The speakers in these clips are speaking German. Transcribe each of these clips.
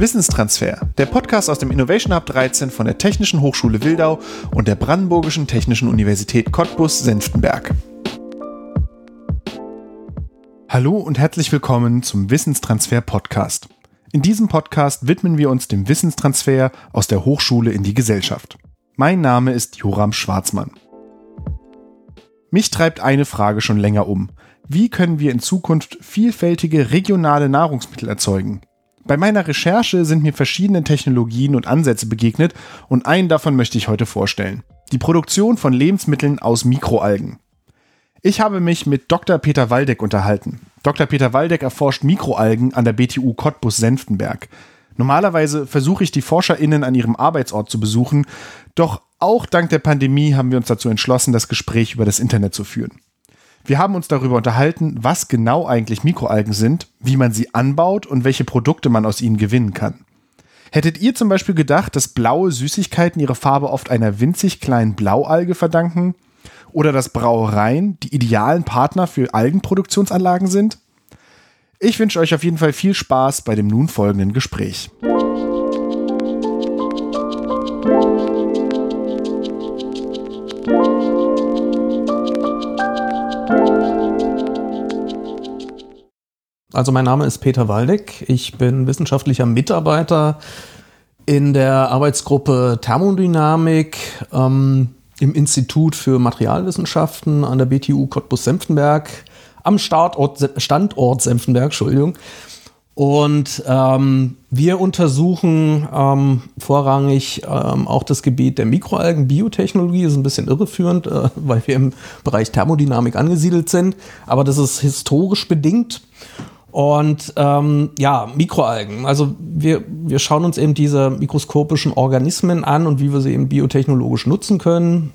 Wissenstransfer, der Podcast aus dem Innovation Hub 13 von der Technischen Hochschule Wildau und der Brandenburgischen Technischen Universität Cottbus-Senftenberg. Hallo und herzlich willkommen zum Wissenstransfer Podcast. In diesem Podcast widmen wir uns dem Wissenstransfer aus der Hochschule in die Gesellschaft. Mein Name ist Joram Schwarzmann. Mich treibt eine Frage schon länger um. Wie können wir in Zukunft vielfältige regionale Nahrungsmittel erzeugen? Bei meiner Recherche sind mir verschiedene Technologien und Ansätze begegnet und einen davon möchte ich heute vorstellen. Die Produktion von Lebensmitteln aus Mikroalgen. Ich habe mich mit Dr. Peter Waldeck unterhalten. Dr. Peter Waldeck erforscht Mikroalgen an der BTU Cottbus-Senftenberg. Normalerweise versuche ich die ForscherInnen an ihrem Arbeitsort zu besuchen, doch auch dank der Pandemie haben wir uns dazu entschlossen, das Gespräch über das Internet zu führen. Wir haben uns darüber unterhalten, was genau eigentlich Mikroalgen sind, wie man sie anbaut und welche Produkte man aus ihnen gewinnen kann. Hättet ihr zum Beispiel gedacht, dass blaue Süßigkeiten ihre Farbe oft einer winzig kleinen Blaualge verdanken? Oder dass Brauereien die idealen Partner für Algenproduktionsanlagen sind? Ich wünsche euch auf jeden Fall viel Spaß bei dem nun folgenden Gespräch. Also mein Name ist Peter Waldeck. Ich bin wissenschaftlicher Mitarbeiter in der Arbeitsgruppe Thermodynamik ähm, im Institut für Materialwissenschaften an der BTU Cottbus-Senftenberg am Startort, Standort Senftenberg, Entschuldigung. Und ähm, wir untersuchen ähm, vorrangig ähm, auch das Gebiet der Mikroalgen, Biotechnologie, das ist ein bisschen irreführend, äh, weil wir im Bereich Thermodynamik angesiedelt sind, aber das ist historisch bedingt. Und ähm, ja, Mikroalgen. Also wir, wir schauen uns eben diese mikroskopischen Organismen an und wie wir sie eben biotechnologisch nutzen können.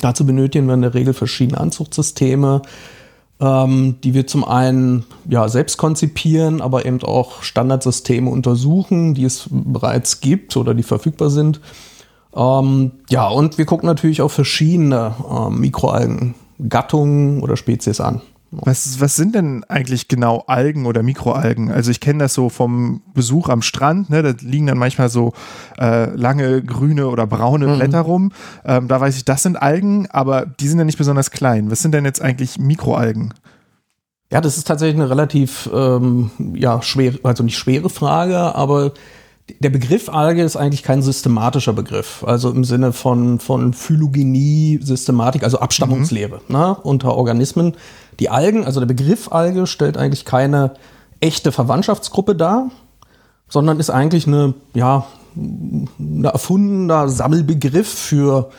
Dazu benötigen wir in der Regel verschiedene Anzuchtsysteme, ähm, die wir zum einen ja, selbst konzipieren, aber eben auch Standardsysteme untersuchen, die es bereits gibt oder die verfügbar sind. Ähm, ja, und wir gucken natürlich auch verschiedene äh, Mikroalgen-Gattungen oder Spezies an. Was, was sind denn eigentlich genau Algen oder Mikroalgen? Also ich kenne das so vom Besuch am Strand, ne? da liegen dann manchmal so äh, lange grüne oder braune mhm. Blätter rum. Ähm, da weiß ich, das sind Algen, aber die sind ja nicht besonders klein. Was sind denn jetzt eigentlich Mikroalgen? Ja, das ist tatsächlich eine relativ ähm, ja, schwere, also nicht schwere Frage, aber der Begriff Alge ist eigentlich kein systematischer Begriff, also im Sinne von, von Phylogenie, Systematik, also Abstammungslehre mhm. ne, unter Organismen. Die Algen, also der Begriff Alge, stellt eigentlich keine echte Verwandtschaftsgruppe dar, sondern ist eigentlich eine, ja, ein erfundener Sammelbegriff für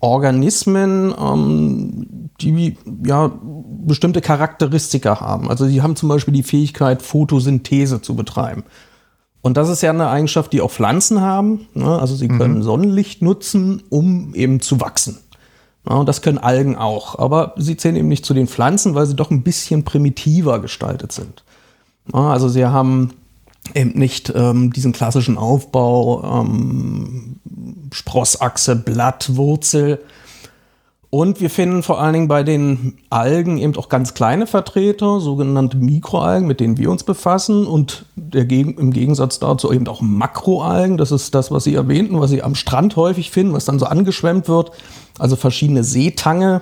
Organismen, ähm, die ja bestimmte Charakteristika haben. Also sie haben zum Beispiel die Fähigkeit, Photosynthese zu betreiben. Und das ist ja eine Eigenschaft, die auch Pflanzen haben. Ne? Also sie können mhm. Sonnenlicht nutzen, um eben zu wachsen. Ja, und das können Algen auch. Aber sie zählen eben nicht zu den Pflanzen, weil sie doch ein bisschen primitiver gestaltet sind. Ja, also sie haben eben nicht ähm, diesen klassischen Aufbau, ähm, Sprossachse, Blatt, Wurzel, und wir finden vor allen Dingen bei den Algen eben auch ganz kleine Vertreter, sogenannte Mikroalgen, mit denen wir uns befassen. Und im Gegensatz dazu eben auch Makroalgen. Das ist das, was Sie erwähnten, was Sie am Strand häufig finden, was dann so angeschwemmt wird. Also verschiedene Seetange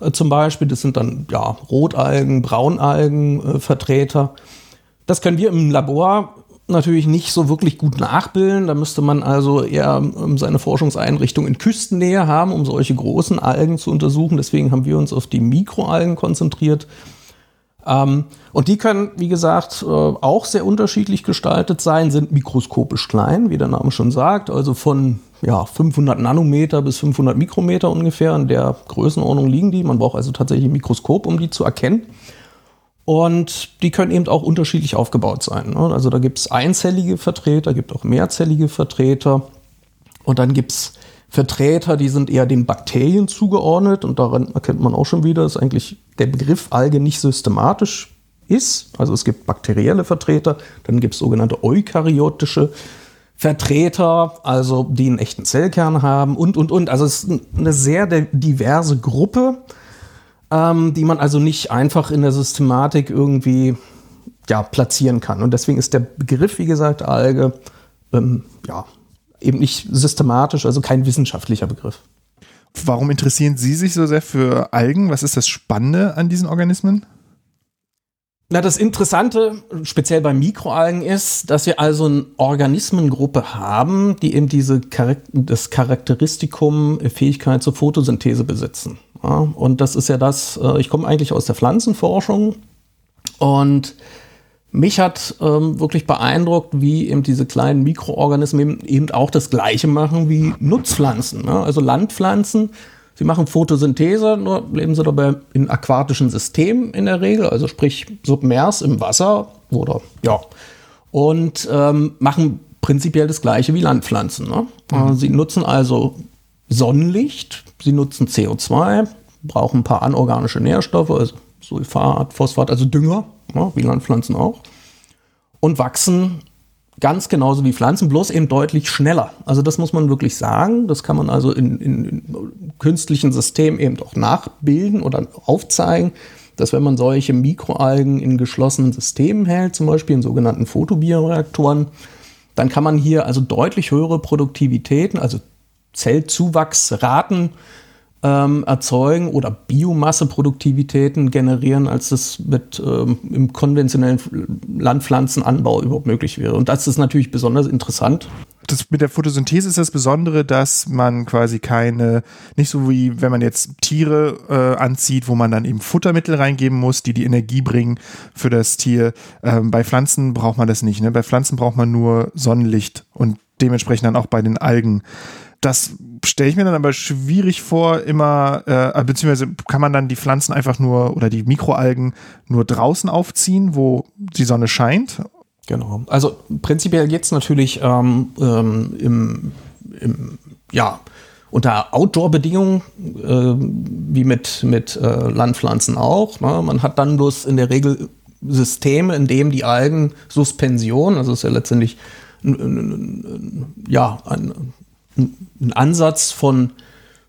äh, zum Beispiel. Das sind dann ja, Rotalgen, Braunalgen äh, Vertreter. Das können wir im Labor natürlich nicht so wirklich gut nachbilden. Da müsste man also eher ähm, seine Forschungseinrichtung in Küstennähe haben, um solche großen Algen zu untersuchen. Deswegen haben wir uns auf die Mikroalgen konzentriert. Ähm, und die können, wie gesagt, äh, auch sehr unterschiedlich gestaltet sein, sind mikroskopisch klein, wie der Name schon sagt, also von ja, 500 Nanometer bis 500 Mikrometer ungefähr. In der Größenordnung liegen die. Man braucht also tatsächlich ein Mikroskop, um die zu erkennen. Und die können eben auch unterschiedlich aufgebaut sein. Ne? Also da gibt es einzellige Vertreter, gibt auch mehrzellige Vertreter. Und dann gibt es Vertreter, die sind eher den Bakterien zugeordnet. Und daran erkennt man auch schon wieder, dass eigentlich der Begriff Alge nicht systematisch ist. Also es gibt bakterielle Vertreter, dann gibt es sogenannte eukaryotische Vertreter, also die einen echten Zellkern haben und, und, und. Also es ist eine sehr diverse Gruppe ähm, die man also nicht einfach in der Systematik irgendwie ja, platzieren kann. Und deswegen ist der Begriff, wie gesagt, Alge ähm, ja, eben nicht systematisch, also kein wissenschaftlicher Begriff. Warum interessieren Sie sich so sehr für Algen? Was ist das Spannende an diesen Organismen? Na, das Interessante, speziell bei Mikroalgen, ist, dass wir also eine Organismengruppe haben, die eben diese das Charakteristikum äh, Fähigkeit zur Photosynthese besitzen. Ja, und das ist ja das, äh, ich komme eigentlich aus der Pflanzenforschung und mich hat ähm, wirklich beeindruckt, wie eben diese kleinen Mikroorganismen eben, eben auch das Gleiche machen wie Nutzpflanzen. Ne? Also Landpflanzen Sie machen Photosynthese, nur leben sie dabei in aquatischen Systemen in der Regel, also sprich submers im Wasser oder ja. Und ähm, machen prinzipiell das gleiche wie Landpflanzen. Ne? Mhm. Sie nutzen also Sonnenlicht, sie nutzen CO2, brauchen ein paar anorganische Nährstoffe, also Sulfat, Phosphat, also Dünger, ne? wie Landpflanzen auch, und wachsen ganz genauso wie Pflanzen, bloß eben deutlich schneller. Also das muss man wirklich sagen. Das kann man also in, in, in künstlichen Systemen eben auch nachbilden oder aufzeigen, dass wenn man solche Mikroalgen in geschlossenen Systemen hält, zum Beispiel in sogenannten Photobioreaktoren, dann kann man hier also deutlich höhere Produktivitäten, also Zellzuwachsraten ähm, erzeugen oder Biomasseproduktivitäten generieren, als das mit ähm, im konventionellen Landpflanzenanbau überhaupt möglich wäre. Und das ist natürlich besonders interessant. Das mit der Photosynthese ist das Besondere, dass man quasi keine, nicht so wie wenn man jetzt Tiere äh, anzieht, wo man dann eben Futtermittel reingeben muss, die die Energie bringen für das Tier. Ähm, bei Pflanzen braucht man das nicht. Ne? Bei Pflanzen braucht man nur Sonnenlicht und dementsprechend dann auch bei den Algen. Das stelle ich mir dann aber schwierig vor, immer, äh, beziehungsweise kann man dann die Pflanzen einfach nur oder die Mikroalgen nur draußen aufziehen, wo die Sonne scheint? Genau. Also prinzipiell jetzt natürlich ähm, ähm, im, im, ja, unter Outdoor-Bedingungen, äh, wie mit, mit äh, Landpflanzen auch. Ne? Man hat dann bloß in der Regel Systeme, in denen die Algen Suspension, also ist ja letztendlich ja, ein, ein Ansatz von,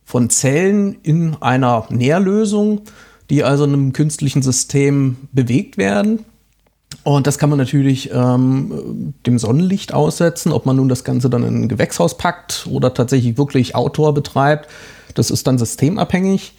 von Zellen in einer Nährlösung, die also in einem künstlichen System bewegt werden. Und das kann man natürlich ähm, dem Sonnenlicht aussetzen, ob man nun das Ganze dann in ein Gewächshaus packt oder tatsächlich wirklich Outdoor betreibt. Das ist dann systemabhängig.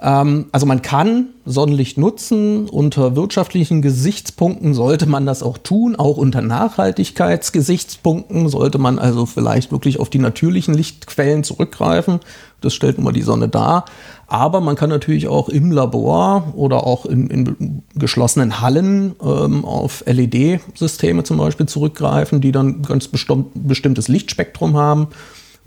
Ähm, also man kann Sonnenlicht nutzen. Unter wirtschaftlichen Gesichtspunkten sollte man das auch tun. Auch unter Nachhaltigkeitsgesichtspunkten sollte man also vielleicht wirklich auf die natürlichen Lichtquellen zurückgreifen. Das stellt nun mal die Sonne dar. Aber man kann natürlich auch im Labor oder auch in, in geschlossenen Hallen ähm, auf LED-Systeme zum Beispiel zurückgreifen, die dann ganz bestimmtes Lichtspektrum haben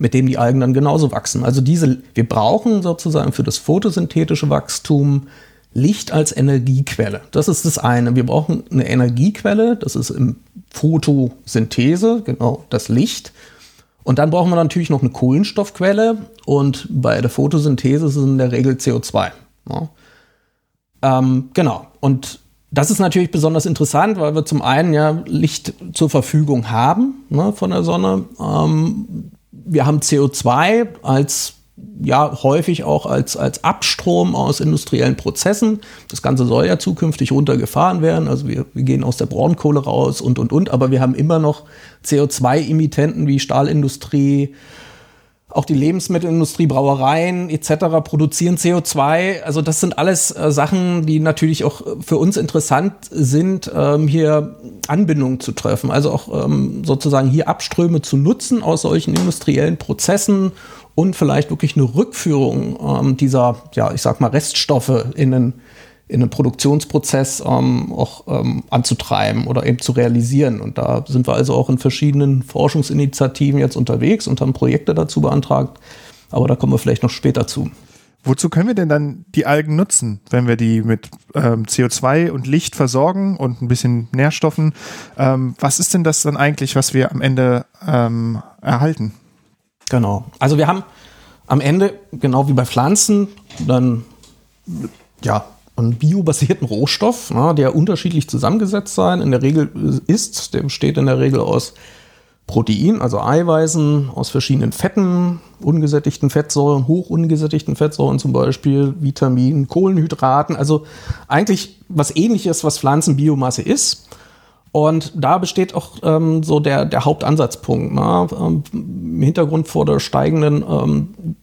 mit dem die Algen dann genauso wachsen. Also diese, wir brauchen sozusagen für das photosynthetische Wachstum Licht als Energiequelle. Das ist das eine. Wir brauchen eine Energiequelle, das ist im Photosynthese, genau das Licht. Und dann brauchen wir natürlich noch eine Kohlenstoffquelle und bei der Photosynthese ist es in der Regel CO2. Ja. Ähm, genau. Und das ist natürlich besonders interessant, weil wir zum einen ja Licht zur Verfügung haben ne, von der Sonne. Ähm, wir haben CO2 als ja häufig auch als, als Abstrom aus industriellen Prozessen. Das Ganze soll ja zukünftig runtergefahren werden. Also wir, wir gehen aus der Braunkohle raus und und und, aber wir haben immer noch CO2-Emittenten wie Stahlindustrie, auch die Lebensmittelindustrie, Brauereien etc. produzieren CO2. Also das sind alles äh, Sachen, die natürlich auch für uns interessant sind, ähm, hier Anbindungen zu treffen. Also auch ähm, sozusagen hier Abströme zu nutzen aus solchen industriellen Prozessen und vielleicht wirklich eine Rückführung ähm, dieser, ja, ich sag mal, Reststoffe in einen in einen Produktionsprozess ähm, auch ähm, anzutreiben oder eben zu realisieren. Und da sind wir also auch in verschiedenen Forschungsinitiativen jetzt unterwegs und haben Projekte dazu beantragt. Aber da kommen wir vielleicht noch später zu. Wozu können wir denn dann die Algen nutzen, wenn wir die mit ähm, CO2 und Licht versorgen und ein bisschen Nährstoffen? Ähm, was ist denn das dann eigentlich, was wir am Ende ähm, erhalten? Genau. Also wir haben am Ende, genau wie bei Pflanzen, dann ja, einen biobasierten Rohstoff, na, der unterschiedlich zusammengesetzt sein. In der Regel ist, der besteht in der Regel aus Protein, also Eiweißen, aus verschiedenen Fetten, ungesättigten Fettsäuren, hochungesättigten Fettsäuren zum Beispiel, Vitaminen, Kohlenhydraten, also eigentlich was ähnliches, was Pflanzenbiomasse ist. Und da besteht auch ähm, so der, der Hauptansatzpunkt. Ne? Ähm, Im Hintergrund vor der steigenden ähm,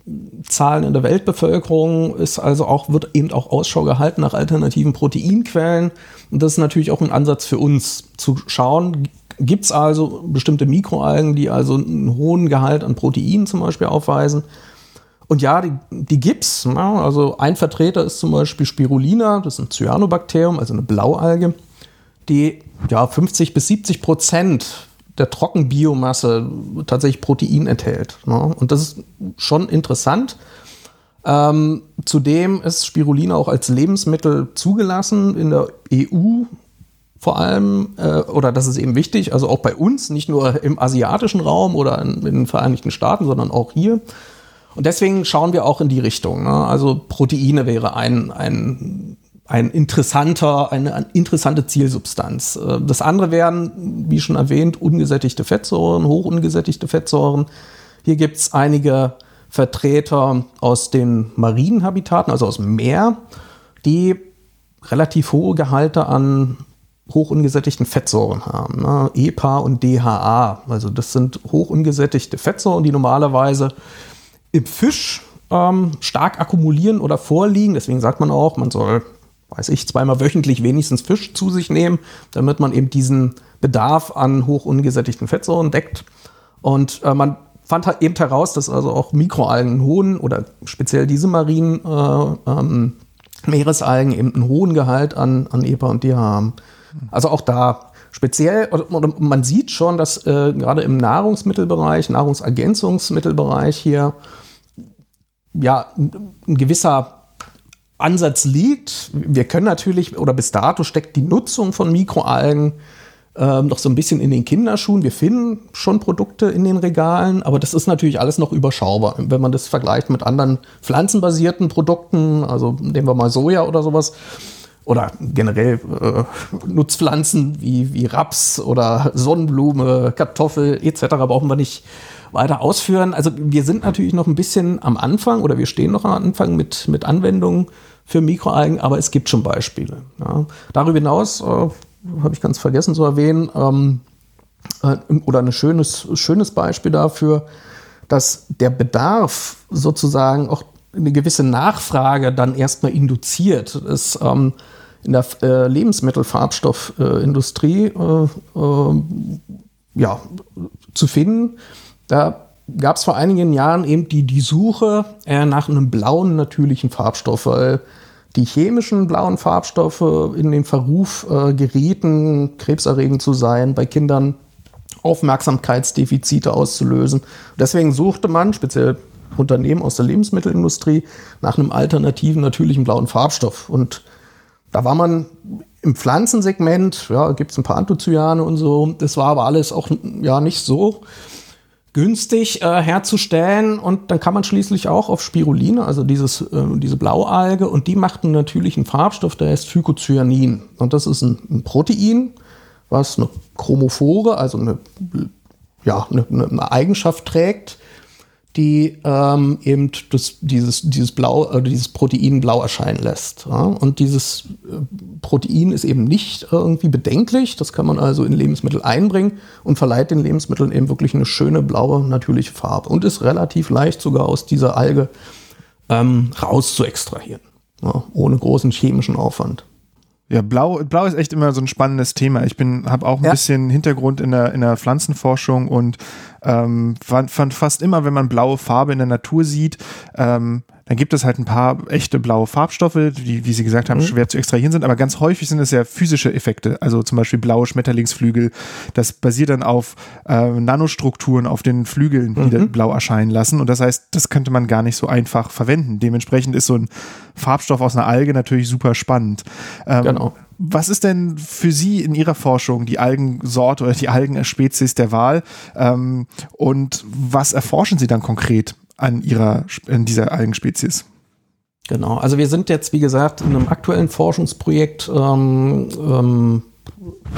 Zahlen in der Weltbevölkerung ist also auch, wird eben auch Ausschau gehalten nach alternativen Proteinquellen. Und das ist natürlich auch ein Ansatz für uns zu schauen, gibt es also bestimmte Mikroalgen, die also einen hohen Gehalt an Proteinen zum Beispiel aufweisen. Und ja, die, die gibt's. Ne? Also ein Vertreter ist zum Beispiel Spirulina, das ist ein Cyanobakterium, also eine Blaualge, die ja 50 bis 70 Prozent der Trockenbiomasse tatsächlich Protein enthält. Ne? Und das ist schon interessant. Ähm, zudem ist Spirulina auch als Lebensmittel zugelassen in der EU vor allem, äh, oder das ist eben wichtig, also auch bei uns, nicht nur im asiatischen Raum oder in, in den Vereinigten Staaten, sondern auch hier. Und deswegen schauen wir auch in die Richtung. Ne? Also Proteine wäre ein, ein ein interessanter, eine, eine interessante Zielsubstanz. Äh, das andere wären, wie schon erwähnt, ungesättigte Fettsäuren, hochungesättigte Fettsäuren. Hier gibt es einige Vertreter aus den marinen Habitaten, also aus dem Meer, die relativ hohe Gehalte an hochungesättigten Fettsäuren haben. Ne? EPA und DHA. Also das sind hochungesättigte Fettsäuren, die normalerweise im Fisch ähm, stark akkumulieren oder vorliegen. Deswegen sagt man auch, man soll weiß ich, zweimal wöchentlich wenigstens Fisch zu sich nehmen, damit man eben diesen Bedarf an hoch ungesättigten Fettsäuren deckt. Und äh, man fand halt eben heraus, dass also auch Mikroalgen einen hohen oder speziell diese marinen äh, ähm, Meeresalgen eben einen hohen Gehalt an, an EPA und DHA haben. Also auch da speziell, oder, man sieht schon, dass äh, gerade im Nahrungsmittelbereich, Nahrungsergänzungsmittelbereich hier ja ein gewisser Ansatz liegt. Wir können natürlich, oder bis dato steckt die Nutzung von Mikroalgen ähm, noch so ein bisschen in den Kinderschuhen. Wir finden schon Produkte in den Regalen, aber das ist natürlich alles noch überschaubar. Wenn man das vergleicht mit anderen pflanzenbasierten Produkten, also nehmen wir mal Soja oder sowas, oder generell äh, Nutzpflanzen wie, wie Raps oder Sonnenblume, Kartoffel etc. brauchen wir nicht weiter ausführen. Also wir sind natürlich noch ein bisschen am Anfang oder wir stehen noch am Anfang mit, mit Anwendungen für Mikroalgen, aber es gibt schon Beispiele. Ja. Darüber hinaus äh, habe ich ganz vergessen zu erwähnen, ähm, äh, oder ein schönes, schönes Beispiel dafür, dass der Bedarf sozusagen auch eine gewisse Nachfrage dann erstmal induziert ist. Ähm, in der äh, Lebensmittelfarbstoffindustrie äh, äh, ja, zu finden. Da gab es vor einigen Jahren eben die, die Suche äh, nach einem blauen natürlichen Farbstoff, weil die chemischen blauen Farbstoffe in den Verruf äh, gerieten, krebserregend zu sein, bei Kindern Aufmerksamkeitsdefizite auszulösen. Deswegen suchte man, speziell Unternehmen aus der Lebensmittelindustrie, nach einem alternativen natürlichen blauen Farbstoff. Und da war man im Pflanzensegment, ja, gibt es ein paar Anthocyane und so. Das war aber alles auch ja nicht so günstig äh, herzustellen. Und dann kann man schließlich auch auf Spiruline, also dieses, äh, diese Blaualge. Und die macht einen natürlichen Farbstoff, der heißt Phycocyanin. Und das ist ein, ein Protein, was eine Chromophore, also eine, ja, eine, eine Eigenschaft trägt, die ähm, eben das, dieses, dieses, Blau, äh, dieses Protein blau erscheinen lässt. Ja? Und dieses äh, Protein ist eben nicht irgendwie bedenklich. Das kann man also in Lebensmittel einbringen und verleiht den Lebensmitteln eben wirklich eine schöne blaue, natürliche Farbe und ist relativ leicht sogar aus dieser Alge ähm, raus zu extrahieren. Ja? ohne großen chemischen Aufwand. Ja, Blau, Blau ist echt immer so ein spannendes Thema. Ich bin, habe auch ein ja. bisschen Hintergrund in der, in der Pflanzenforschung und ähm, fand, fand fast immer, wenn man blaue Farbe in der Natur sieht, ähm, dann gibt es halt ein paar echte blaue Farbstoffe, die, wie Sie gesagt haben, mhm. schwer zu extrahieren sind, aber ganz häufig sind es ja physische Effekte, also zum Beispiel blaue Schmetterlingsflügel. Das basiert dann auf äh, Nanostrukturen auf den Flügeln, die mhm. blau erscheinen lassen. Und das heißt, das könnte man gar nicht so einfach verwenden. Dementsprechend ist so ein Farbstoff aus einer Alge natürlich super spannend. Ähm, genau. Was ist denn für Sie in Ihrer Forschung die Algensorte oder die Algenspezies der Wahl? Ähm, und was erforschen Sie dann konkret an ihrer, an dieser Algenspezies. Genau, also wir sind jetzt, wie gesagt, in einem aktuellen Forschungsprojekt ähm, ähm,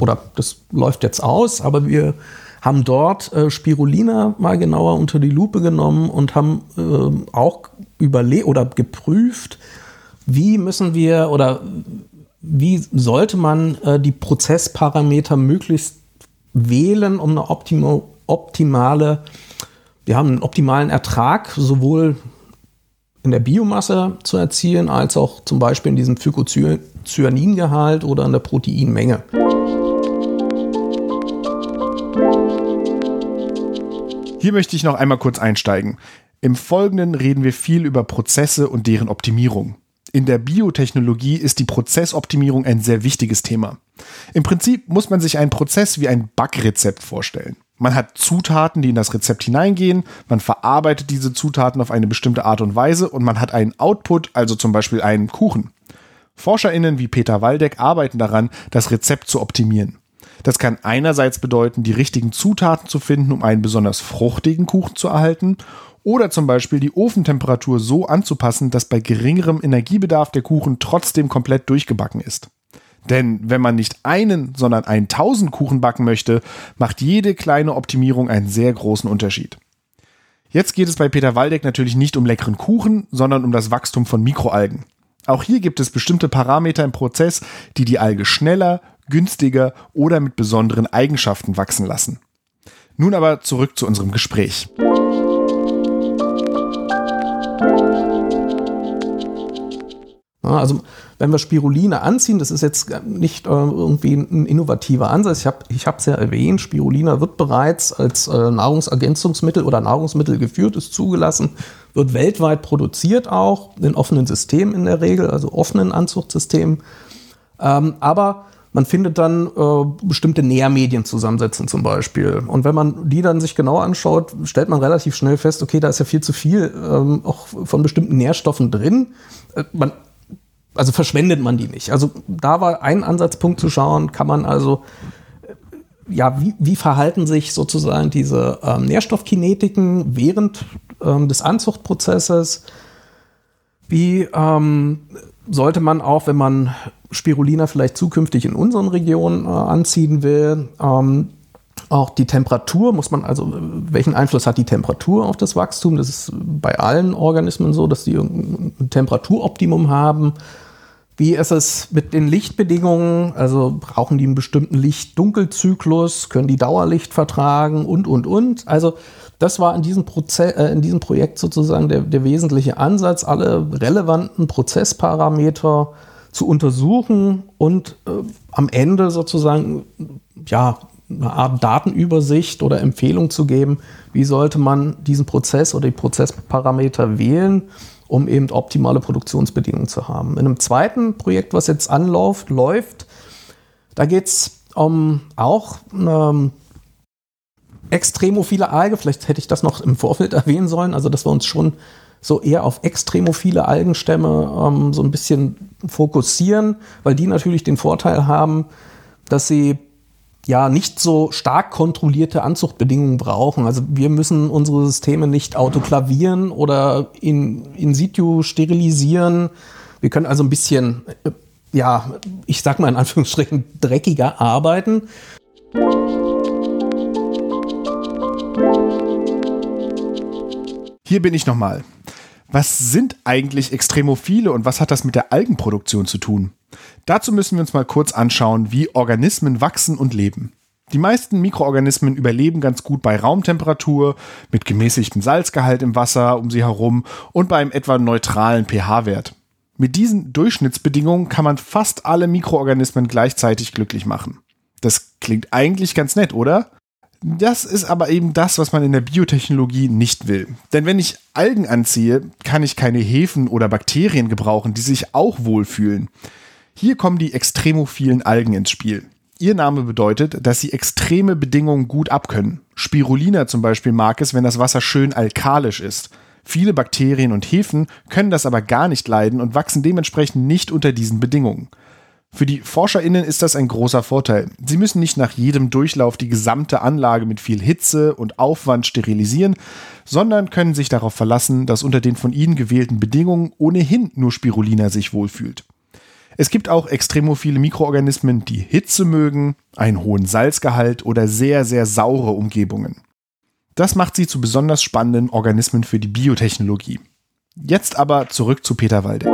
oder das läuft jetzt aus, aber wir haben dort äh, Spirulina mal genauer unter die Lupe genommen und haben äh, auch überlegt oder geprüft, wie müssen wir oder wie sollte man äh, die Prozessparameter möglichst wählen, um eine optimo, optimale, wir haben einen optimalen Ertrag sowohl in der Biomasse zu erzielen, als auch zum Beispiel in diesem Phycocyaningehalt oder in der Proteinmenge. Hier möchte ich noch einmal kurz einsteigen. Im Folgenden reden wir viel über Prozesse und deren Optimierung. In der Biotechnologie ist die Prozessoptimierung ein sehr wichtiges Thema. Im Prinzip muss man sich einen Prozess wie ein Backrezept vorstellen. Man hat Zutaten, die in das Rezept hineingehen, man verarbeitet diese Zutaten auf eine bestimmte Art und Weise und man hat einen Output, also zum Beispiel einen Kuchen. ForscherInnen wie Peter Waldeck arbeiten daran, das Rezept zu optimieren. Das kann einerseits bedeuten, die richtigen Zutaten zu finden, um einen besonders fruchtigen Kuchen zu erhalten, oder zum Beispiel die Ofentemperatur so anzupassen, dass bei geringerem Energiebedarf der Kuchen trotzdem komplett durchgebacken ist. Denn wenn man nicht einen, sondern 1000 Kuchen backen möchte, macht jede kleine Optimierung einen sehr großen Unterschied. Jetzt geht es bei Peter Waldeck natürlich nicht um leckeren Kuchen, sondern um das Wachstum von Mikroalgen. Auch hier gibt es bestimmte Parameter im Prozess, die die Alge schneller, günstiger oder mit besonderen Eigenschaften wachsen lassen. Nun aber zurück zu unserem Gespräch. Also wenn wir Spiruline anziehen, das ist jetzt nicht äh, irgendwie ein innovativer Ansatz. Ich habe es ja erwähnt, Spirulina wird bereits als äh, Nahrungsergänzungsmittel oder Nahrungsmittel geführt, ist zugelassen, wird weltweit produziert auch, in offenen Systemen in der Regel, also offenen Anzuchtsystemen. Ähm, aber man findet dann äh, bestimmte Nährmedien zusammensetzen zum Beispiel. Und wenn man die dann sich genau anschaut, stellt man relativ schnell fest, okay, da ist ja viel zu viel ähm, auch von bestimmten Nährstoffen drin. Äh, man, also verschwendet man die nicht. Also da war ein Ansatzpunkt zu schauen, kann man also äh, ja, wie, wie verhalten sich sozusagen diese ähm, Nährstoffkinetiken während ähm, des Anzuchtprozesses? Wie ähm, sollte man auch, wenn man Spirulina vielleicht zukünftig in unseren Regionen äh, anziehen will. Ähm, auch die Temperatur muss man, also welchen Einfluss hat die Temperatur auf das Wachstum? Das ist bei allen Organismen so, dass die ein Temperaturoptimum haben. Wie ist es mit den Lichtbedingungen? Also brauchen die einen bestimmten Licht-Dunkelzyklus? Können die Dauerlicht vertragen? Und, und, und. Also das war in diesem, Proze äh, in diesem Projekt sozusagen der, der wesentliche Ansatz, alle relevanten Prozessparameter zu untersuchen und äh, am Ende sozusagen ja, eine Art Datenübersicht oder Empfehlung zu geben, wie sollte man diesen Prozess oder die Prozessparameter wählen, um eben optimale Produktionsbedingungen zu haben. In einem zweiten Projekt, was jetzt anläuft, läuft, da geht es um auch eine extremophile Alge, vielleicht hätte ich das noch im Vorfeld erwähnen sollen, also dass wir uns schon so eher auf extremophile Algenstämme ähm, so ein bisschen fokussieren, weil die natürlich den Vorteil haben, dass sie ja nicht so stark kontrollierte Anzuchtbedingungen brauchen. Also wir müssen unsere Systeme nicht autoklavieren oder in, in situ sterilisieren. Wir können also ein bisschen, äh, ja, ich sag mal in Anführungsstrichen, dreckiger arbeiten. Hier bin ich nochmal. Was sind eigentlich Extremophile und was hat das mit der Algenproduktion zu tun? Dazu müssen wir uns mal kurz anschauen, wie Organismen wachsen und leben. Die meisten Mikroorganismen überleben ganz gut bei Raumtemperatur, mit gemäßigtem Salzgehalt im Wasser um sie herum und bei einem etwa neutralen pH-Wert. Mit diesen Durchschnittsbedingungen kann man fast alle Mikroorganismen gleichzeitig glücklich machen. Das klingt eigentlich ganz nett, oder? Das ist aber eben das, was man in der Biotechnologie nicht will. Denn wenn ich Algen anziehe, kann ich keine Hefen oder Bakterien gebrauchen, die sich auch wohlfühlen. Hier kommen die extremophilen Algen ins Spiel. Ihr Name bedeutet, dass sie extreme Bedingungen gut abkönnen. Spirulina zum Beispiel mag es, wenn das Wasser schön alkalisch ist. Viele Bakterien und Hefen können das aber gar nicht leiden und wachsen dementsprechend nicht unter diesen Bedingungen. Für die ForscherInnen ist das ein großer Vorteil. Sie müssen nicht nach jedem Durchlauf die gesamte Anlage mit viel Hitze und Aufwand sterilisieren, sondern können sich darauf verlassen, dass unter den von ihnen gewählten Bedingungen ohnehin nur Spirulina sich wohlfühlt. Es gibt auch extremophile Mikroorganismen, die Hitze mögen, einen hohen Salzgehalt oder sehr, sehr saure Umgebungen. Das macht sie zu besonders spannenden Organismen für die Biotechnologie. Jetzt aber zurück zu Peter Waldeck.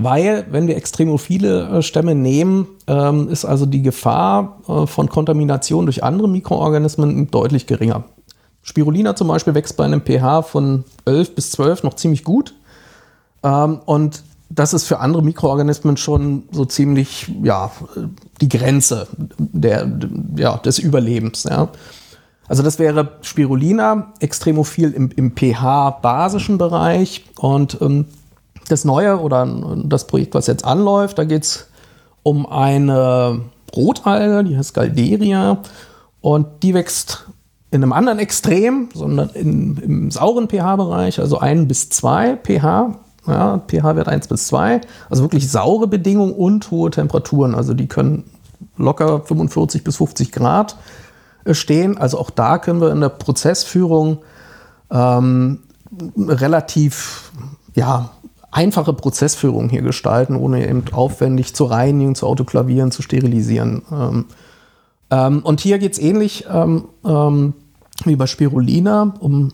Weil, wenn wir extremophile äh, Stämme nehmen, ähm, ist also die Gefahr äh, von Kontamination durch andere Mikroorganismen deutlich geringer. Spirulina zum Beispiel wächst bei einem pH von 11 bis 12 noch ziemlich gut. Ähm, und das ist für andere Mikroorganismen schon so ziemlich ja, die Grenze der, ja, des Überlebens. Ja. Also das wäre Spirulina, extremophil im, im pH-basischen Bereich und ähm, das Neue oder das Projekt, was jetzt anläuft, da geht es um eine Rotalge, die heißt Galderia. Und die wächst in einem anderen Extrem, sondern in, im sauren pH-Bereich, also 1 bis 2 pH, ja, pH-Wert 1 bis 2, also wirklich saure Bedingungen und hohe Temperaturen, also die können locker 45 bis 50 Grad äh, stehen. Also auch da können wir in der Prozessführung ähm, relativ ja, einfache Prozessführung hier gestalten, ohne eben aufwendig zu reinigen, zu autoklavieren, zu sterilisieren. Ähm, ähm, und hier geht es ähnlich ähm, ähm, wie bei Spirulina um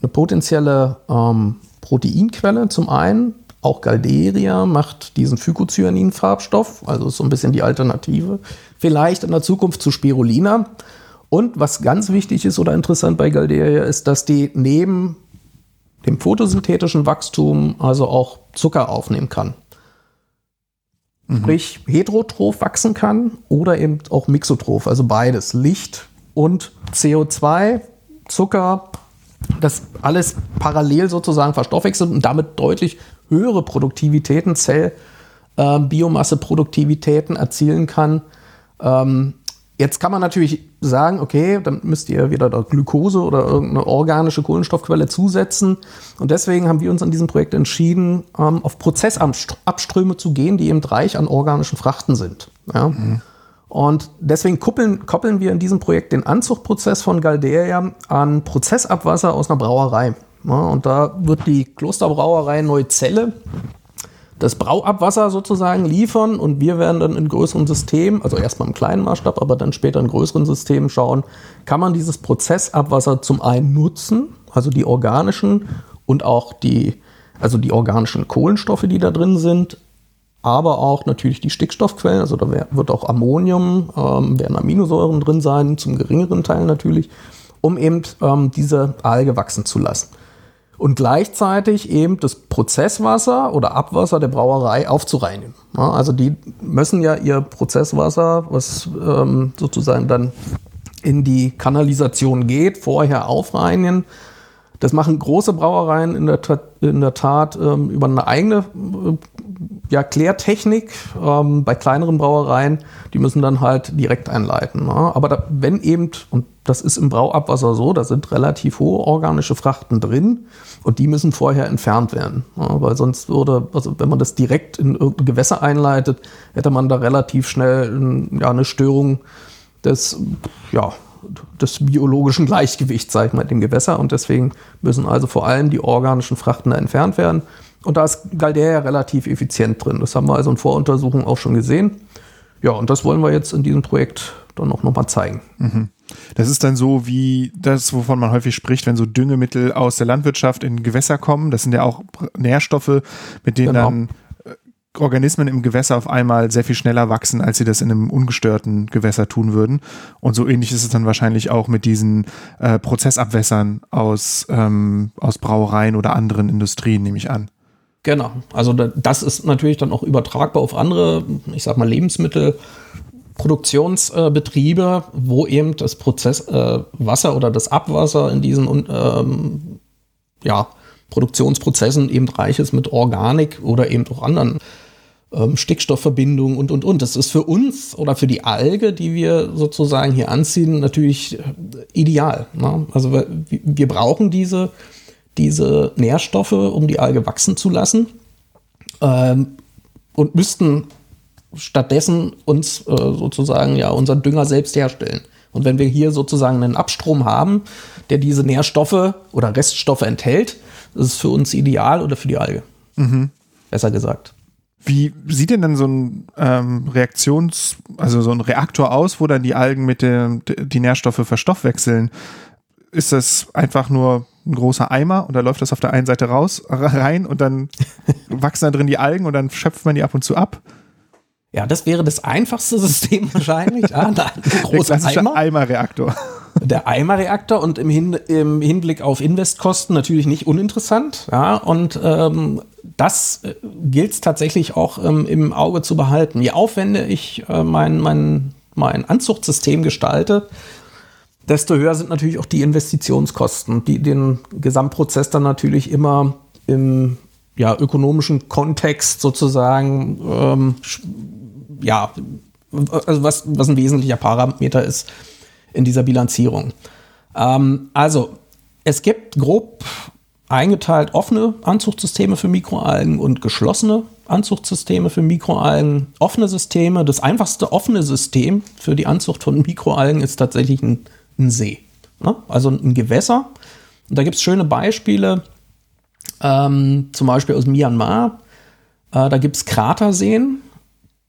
eine potenzielle ähm, Proteinquelle zum einen. Auch Galderia macht diesen Phycocyanin-Farbstoff, also ist so ein bisschen die Alternative. Vielleicht in der Zukunft zu Spirulina. Und was ganz wichtig ist oder interessant bei Galderia ist, dass die neben dem photosynthetischen Wachstum also auch Zucker aufnehmen kann. Mhm. Sprich, heterotroph wachsen kann oder eben auch mixotroph, also beides, Licht und CO2, Zucker, das alles parallel sozusagen verstoffwechselt und damit deutlich höhere Produktivitäten, Zell, äh, Biomasse-Produktivitäten erzielen kann, ähm, Jetzt kann man natürlich sagen, okay, dann müsst ihr wieder da Glukose oder irgendeine organische Kohlenstoffquelle zusetzen. Und deswegen haben wir uns an diesem Projekt entschieden, ähm, auf Prozessabströme zu gehen, die eben reich an organischen Frachten sind. Ja? Mhm. Und deswegen koppeln, koppeln wir in diesem Projekt den Anzuchtprozess von Galderia an Prozessabwasser aus einer Brauerei. Ja, und da wird die Klosterbrauerei Neuzelle das Brauabwasser sozusagen liefern und wir werden dann in größeren Systemen, also erstmal im kleinen Maßstab, aber dann später in größeren Systemen schauen, kann man dieses Prozessabwasser zum einen nutzen, also die organischen und auch die, also die organischen Kohlenstoffe, die da drin sind, aber auch natürlich die Stickstoffquellen, also da wird auch Ammonium, ähm, werden Aminosäuren drin sein, zum geringeren Teil natürlich, um eben ähm, diese Alge wachsen zu lassen und gleichzeitig eben das Prozesswasser oder Abwasser der Brauerei aufzureinigen. Ja, also die müssen ja ihr Prozesswasser, was ähm, sozusagen dann in die Kanalisation geht, vorher aufreinigen. Das machen große Brauereien in der, in der Tat ähm, über eine eigene äh, ja, Klärtechnik. Ähm, bei kleineren Brauereien, die müssen dann halt direkt einleiten. Ne? Aber da, wenn eben, und das ist im Brauabwasser so, da sind relativ hohe organische Frachten drin und die müssen vorher entfernt werden. Ja, weil sonst würde, also wenn man das direkt in irgendein Gewässer einleitet, hätte man da relativ schnell ja, eine Störung des, ja, des biologischen Gleichgewichts, sag ich mal, dem Gewässer. Und deswegen müssen also vor allem die organischen Frachten da entfernt werden. Und da ist Galdea relativ effizient drin. Das haben wir also in Voruntersuchungen auch schon gesehen. Ja, und das wollen wir jetzt in diesem Projekt dann auch nochmal zeigen. Mhm. Das ist dann so wie das, wovon man häufig spricht, wenn so Düngemittel aus der Landwirtschaft in Gewässer kommen. Das sind ja auch Nährstoffe, mit denen genau. dann äh, Organismen im Gewässer auf einmal sehr viel schneller wachsen, als sie das in einem ungestörten Gewässer tun würden. Und so ähnlich ist es dann wahrscheinlich auch mit diesen äh, Prozessabwässern aus, ähm, aus Brauereien oder anderen Industrien, nehme ich an. Genau. Also das ist natürlich dann auch übertragbar auf andere, ich sag mal, Lebensmittelproduktionsbetriebe, wo eben das Prozesswasser äh, oder das Abwasser in diesen ähm, ja, Produktionsprozessen eben reich ist mit Organik oder eben auch anderen ähm, Stickstoffverbindungen und, und, und. Das ist für uns oder für die Alge, die wir sozusagen hier anziehen, natürlich ideal. Ne? Also wir, wir brauchen diese diese Nährstoffe, um die Alge wachsen zu lassen. Ähm, und müssten stattdessen uns äh, sozusagen ja unseren Dünger selbst herstellen. Und wenn wir hier sozusagen einen Abstrom haben, der diese Nährstoffe oder Reststoffe enthält, ist für uns ideal oder für die Alge. Mhm. Besser gesagt. Wie sieht denn dann so ein ähm, Reaktions-, also so ein Reaktor aus, wo dann die Algen mit der, die Nährstoffe verstoffwechseln? Ist das einfach nur ein großer Eimer und da läuft das auf der einen Seite raus, rein und dann wachsen da drin die Algen und dann schöpft man die ab und zu ab. Ja, das wäre das einfachste System wahrscheinlich. Ja, ein großer Eimer. Eimerreaktor. Der Eimerreaktor und im, Hin im, Hinblick auf Investkosten natürlich nicht uninteressant. Ja, und ähm, das äh, gilt es tatsächlich auch ähm, im Auge zu behalten. Je aufwendiger ich äh, mein, mein, mein Anzuchtsystem gestalte, desto höher sind natürlich auch die Investitionskosten, die den Gesamtprozess dann natürlich immer im ja, ökonomischen Kontext sozusagen, ähm, ja, also was, was ein wesentlicher Parameter ist in dieser Bilanzierung. Ähm, also, es gibt grob eingeteilt offene Anzuchtsysteme für Mikroalgen und geschlossene Anzuchtsysteme für Mikroalgen. Offene Systeme, das einfachste offene System für die Anzucht von Mikroalgen ist tatsächlich ein ein See. Ne? Also ein Gewässer. Und da gibt es schöne Beispiele, ähm, zum Beispiel aus Myanmar. Äh, da gibt es Kraterseen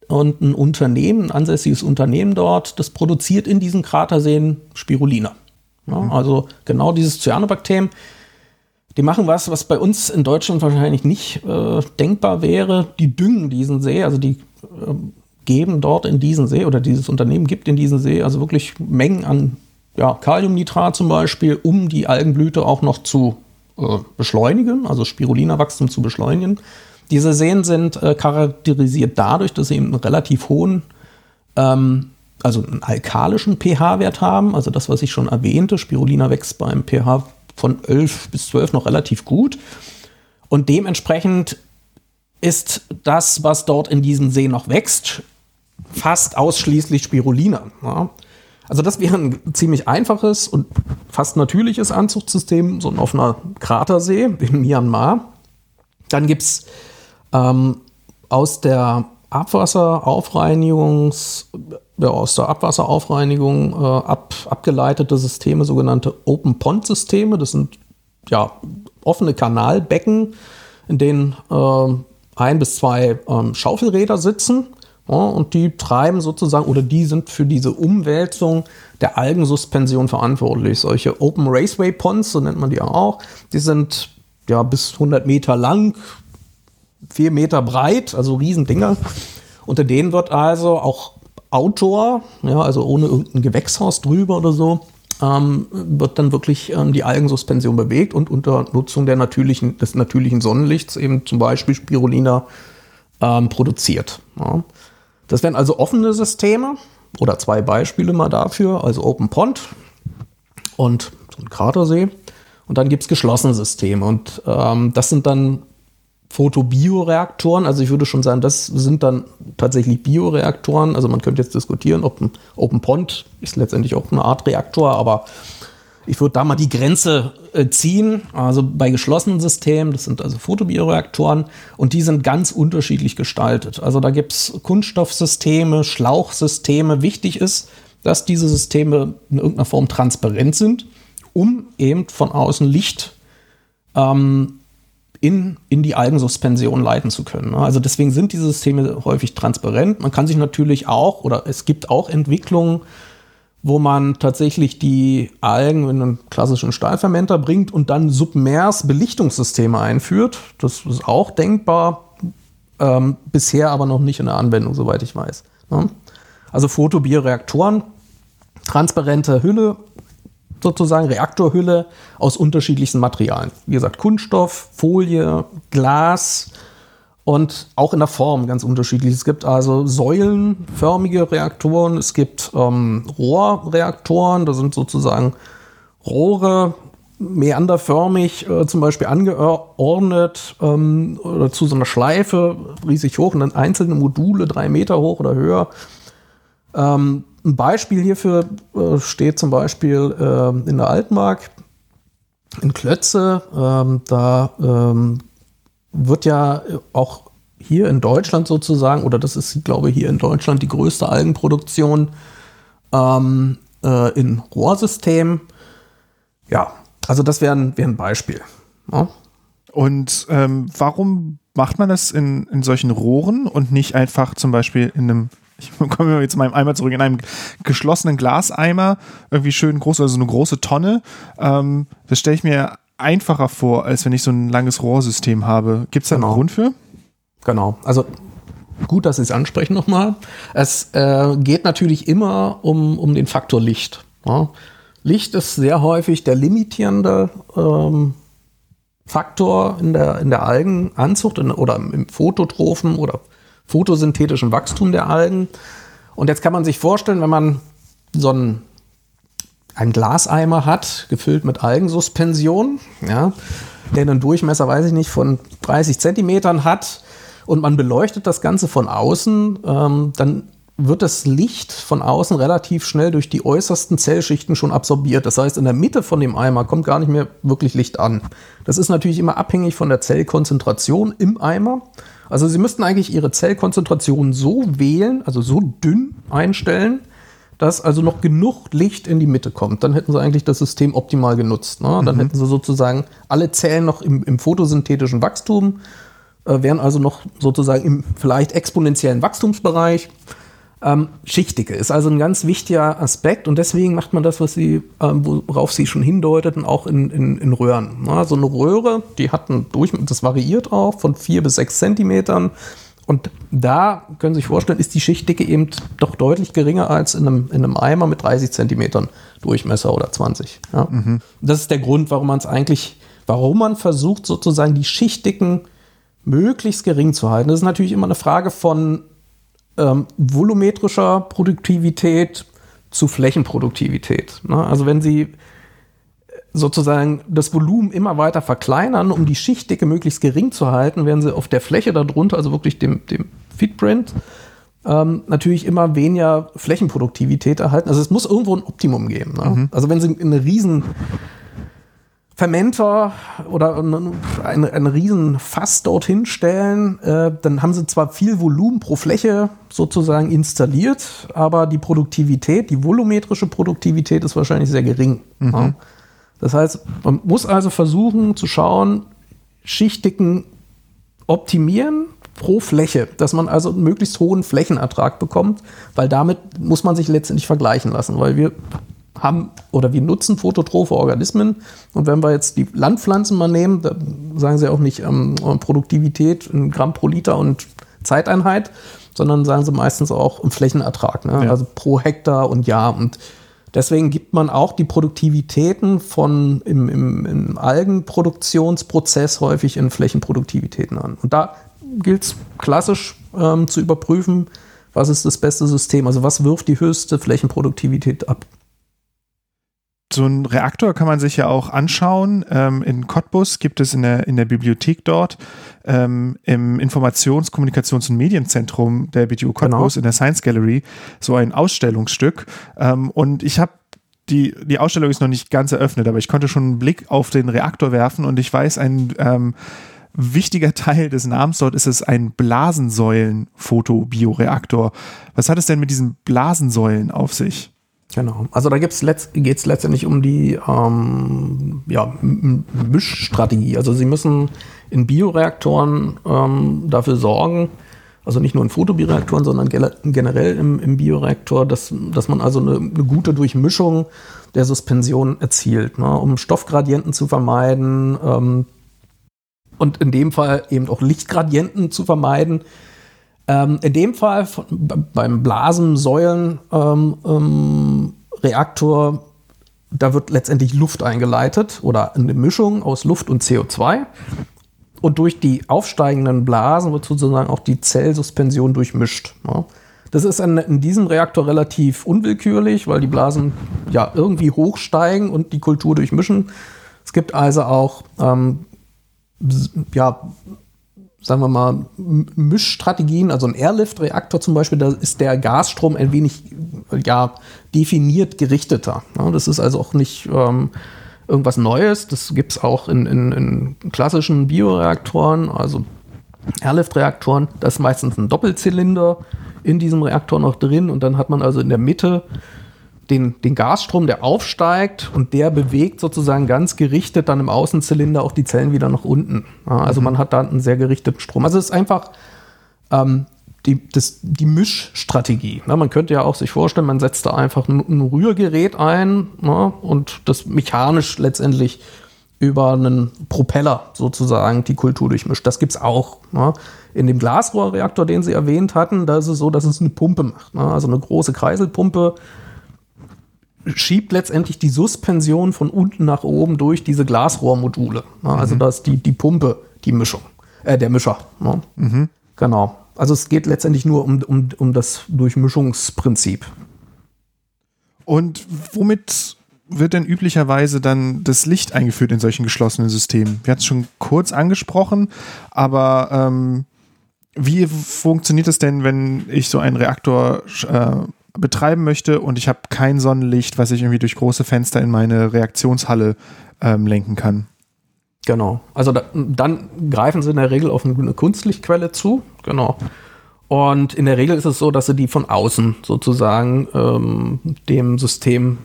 und ein Unternehmen, ein ansässiges Unternehmen dort, das produziert in diesen Kraterseen Spirulina. Ja, mhm. Also genau dieses Cyanobakterium. Die machen was, was bei uns in Deutschland wahrscheinlich nicht äh, denkbar wäre. Die düngen diesen See, also die äh, geben dort in diesen See oder dieses Unternehmen gibt in diesen See also wirklich Mengen an ja, Kaliumnitrat zum Beispiel, um die Algenblüte auch noch zu äh, beschleunigen, also Spirulina-Wachstum zu beschleunigen. Diese Seen sind äh, charakterisiert dadurch, dass sie einen relativ hohen, ähm, also einen alkalischen pH-Wert haben. Also das, was ich schon erwähnte, Spirulina wächst beim pH von 11 bis 12 noch relativ gut. Und dementsprechend ist das, was dort in diesem See noch wächst, fast ausschließlich Spirulina. Ja. Also das wäre ein ziemlich einfaches und fast natürliches Anzuchtsystem, so ein offener Kratersee in Myanmar. Dann gibt es ähm, aus der Abwasseraufreinigungs, ja, aus der Abwasseraufreinigung äh, ab, abgeleitete Systeme, sogenannte Open Pond Systeme. Das sind ja offene Kanalbecken, in denen äh, ein bis zwei ähm, Schaufelräder sitzen ja, und die treiben sozusagen oder die sind für diese Umwälzung der Algensuspension verantwortlich. Solche Open Raceway Ponds, so nennt man die auch, die sind ja bis 100 Meter lang, 4 Meter breit, also Riesendinger. Unter denen wird also auch Outdoor, ja, also ohne irgendein Gewächshaus drüber oder so, ähm, wird dann wirklich ähm, die Algensuspension bewegt und unter Nutzung der natürlichen, des natürlichen Sonnenlichts eben zum Beispiel Spirulina ähm, produziert. Ja. Das wären also offene Systeme oder zwei Beispiele mal dafür, also Open Pond und so ein Kratersee. Und dann gibt es geschlossene Systeme und ähm, das sind dann Photobioreaktoren. Also ich würde schon sagen, das sind dann tatsächlich Bioreaktoren. Also man könnte jetzt diskutieren, ob ein Open Pond ist letztendlich auch eine Art Reaktor, aber ich würde da mal die Grenze äh, ziehen. Also bei geschlossenen Systemen, das sind also Photobioreaktoren und die sind ganz unterschiedlich gestaltet. Also da gibt es Kunststoffsysteme, Schlauchsysteme. Wichtig ist, dass diese Systeme in irgendeiner Form transparent sind, um eben von außen Licht ähm, in, in die Algensuspension leiten zu können. Also deswegen sind diese Systeme häufig transparent. Man kann sich natürlich auch, oder es gibt auch Entwicklungen, wo man tatsächlich die Algen in einen klassischen Stahlfermenter bringt und dann Submers-Belichtungssysteme einführt. Das ist auch denkbar, ähm, bisher aber noch nicht in der Anwendung, soweit ich weiß. Ne? Also Photobioreaktoren, transparente Hülle, sozusagen Reaktorhülle aus unterschiedlichsten Materialien. Wie gesagt, Kunststoff, Folie, Glas, und auch in der Form ganz unterschiedlich. Es gibt also säulenförmige Reaktoren, es gibt ähm, Rohrreaktoren, da sind sozusagen Rohre meanderförmig äh, zum Beispiel angeordnet ähm, oder zu so einer Schleife riesig hoch und dann einzelne Module drei Meter hoch oder höher. Ähm, ein Beispiel hierfür äh, steht zum Beispiel äh, in der Altmark in Klötze. Ähm, da ähm, wird ja auch hier in Deutschland sozusagen, oder das ist, glaube ich, hier in Deutschland die größte Algenproduktion ähm, äh, in Rohrsystem. Ja, also das wäre ein, wär ein Beispiel. Ja. Und ähm, warum macht man das in, in solchen Rohren und nicht einfach zum Beispiel in einem, ich komme jetzt zu meinem Eimer zurück, in einem geschlossenen Glaseimer, irgendwie schön groß, also eine große Tonne. Ähm, das stelle ich mir einfacher vor, als wenn ich so ein langes Rohrsystem habe. Gibt es da Genau. einen Grund für? Genau. Also gut, dass Sie es ansprechen nochmal. Es äh, geht natürlich immer um, um den Faktor Licht. Ja. Licht ist sehr häufig der limitierende ähm, Faktor in der, in der Algenanzucht in, oder im phototrophen oder photosynthetischen Wachstum der Algen. Und jetzt kann man sich vorstellen, wenn man so einen, einen Glaseimer hat, gefüllt mit Algensuspension, ja, der einen Durchmesser, weiß ich nicht, von 30 Zentimetern hat und man beleuchtet das Ganze von außen, ähm, dann wird das Licht von außen relativ schnell durch die äußersten Zellschichten schon absorbiert. Das heißt, in der Mitte von dem Eimer kommt gar nicht mehr wirklich Licht an. Das ist natürlich immer abhängig von der Zellkonzentration im Eimer. Also Sie müssten eigentlich Ihre Zellkonzentration so wählen, also so dünn einstellen, dass also noch genug Licht in die Mitte kommt. Dann hätten Sie eigentlich das System optimal genutzt. Ne? Dann hätten Sie sozusagen alle Zellen noch im, im photosynthetischen Wachstum, äh, wären also noch sozusagen im vielleicht exponentiellen Wachstumsbereich. Ähm, Schichtige ist also ein ganz wichtiger Aspekt und deswegen macht man das, was Sie, ähm, worauf Sie schon hindeuteten, auch in, in, in Röhren. Na, so eine Röhre, die hat einen Durchmesser, das variiert auch von vier bis sechs Zentimetern. Und da können Sie sich vorstellen, ist die Schichtdicke eben doch deutlich geringer als in einem, in einem Eimer mit 30 Zentimetern Durchmesser oder 20. Ja. Das ist der Grund, warum man es eigentlich, warum man versucht, sozusagen die Schichtdicken möglichst gering zu halten. Das ist natürlich immer eine Frage von ähm, volumetrischer Produktivität zu Flächenproduktivität. Ne? Also wenn Sie sozusagen das Volumen immer weiter verkleinern, um die Schichtdicke möglichst gering zu halten, werden Sie auf der Fläche darunter, also wirklich dem, dem Feedprint, ähm, natürlich immer weniger Flächenproduktivität erhalten. Also es muss irgendwo ein Optimum geben. Ne? Also wenn Sie eine riesen Fermenter oder einen, einen riesen Fass dorthin stellen, äh, dann haben sie zwar viel Volumen pro Fläche sozusagen installiert, aber die Produktivität, die volumetrische Produktivität ist wahrscheinlich sehr gering. Ja. Das heißt, man muss also versuchen zu schauen, Schichtdicken optimieren pro Fläche, dass man also einen möglichst hohen Flächenertrag bekommt, weil damit muss man sich letztendlich vergleichen lassen, weil wir haben oder wir nutzen phototrophe Organismen. Und wenn wir jetzt die Landpflanzen mal nehmen, da sagen sie auch nicht ähm, Produktivität in Gramm pro Liter und Zeiteinheit, sondern sagen sie meistens auch im Flächenertrag, ne? Ja. also pro Hektar und Jahr. Und deswegen gibt man auch die Produktivitäten von im, im, im Algenproduktionsprozess häufig in Flächenproduktivitäten an. Und da gilt es klassisch ähm, zu überprüfen, was ist das beste System, also was wirft die höchste Flächenproduktivität ab. So ein Reaktor kann man sich ja auch anschauen. Ähm, in Cottbus gibt es in der, in der Bibliothek dort ähm, im Informations-, Kommunikations- und Medienzentrum der BTU Cottbus Genau. in der Science Gallery so ein Ausstellungsstück. Ähm, und ich habe die, die Ausstellung ist noch nicht ganz eröffnet, aber ich konnte schon einen Blick auf den Reaktor werfen und ich weiß, ein ähm, wichtiger Teil des Namens dort ist es ein Blasensäulen-Fotobioreaktor. Was hat es denn mit diesen Blasensäulen auf sich? Genau. Also da geht's letzt, geht's letztendlich um die ähm, ja, Mischstrategie. Also Sie müssen in Bioreaktoren ähm, dafür sorgen, also nicht nur in Photobioreaktoren, sondern generell im, im Bioreaktor, dass, dass man also eine, eine gute Durchmischung der Suspension erzielt, ne, um Stoffgradienten zu vermeiden ähm, und in dem Fall eben auch Lichtgradienten zu vermeiden. Ähm, in dem Fall von, beim Blasensäulenreaktor, ähm, ähm, da wird letztendlich Luft eingeleitet oder eine Mischung aus Luft und CO2. Und durch die aufsteigenden Blasen wird sozusagen auch die Zellsuspension durchmischt. ne? Das ist in, in diesem Reaktor relativ unwillkürlich, weil die Blasen ja irgendwie hochsteigen und die Kultur durchmischen. Es gibt also auch ähm, ja, sagen wir mal, Mischstrategien, also ein Airlift-Reaktor zum Beispiel, da ist der Gasstrom ein wenig ja, definiert gerichteter. Ja, das ist also auch nicht ähm, irgendwas Neues. Das gibt es auch in, in, in klassischen Bioreaktoren, also Airlift-Reaktoren. Da ist meistens ein Doppelzylinder in diesem Reaktor noch drin und dann hat man also in der Mitte den, den Gasstrom, der aufsteigt und der bewegt sozusagen ganz gerichtet dann im Außenzylinder auch die Zellen wieder nach unten. Also man hat da einen sehr gerichteten Strom. Also es ist einfach ähm, die, das, die Mischstrategie. Ne? Man könnte ja auch sich vorstellen, man setzt da einfach ein, ein Rührgerät ein ne? und das mechanisch letztendlich über einen Propeller sozusagen die Kultur durchmischt. Das gibt es auch. Ne? In dem Glasrohrreaktor, den Sie erwähnt hatten, da ist es so, dass es eine Pumpe macht. Also eine große Kreiselpumpe schiebt letztendlich die Suspension von unten nach oben durch diese Glasrohrmodule. Also mhm. da ist die, die Pumpe, die Mischung, äh, der Mischer. Mhm. Genau. Also es geht letztendlich nur um, um, um das Durchmischungsprinzip. Und womit wird denn üblicherweise dann das Licht eingeführt in solchen geschlossenen Systemen? Wir hatten es schon kurz angesprochen, aber ähm, wie funktioniert es denn, wenn ich so einen Reaktor äh, betreiben möchte und ich habe kein Sonnenlicht, was ich irgendwie durch große Fenster in meine Reaktionshalle ähm, lenken kann? Genau. Also da, dann greifen sie in der Regel auf eine Kunstlichtquelle zu. Genau. Und in der Regel ist es so, dass sie die von außen sozusagen ähm, dem System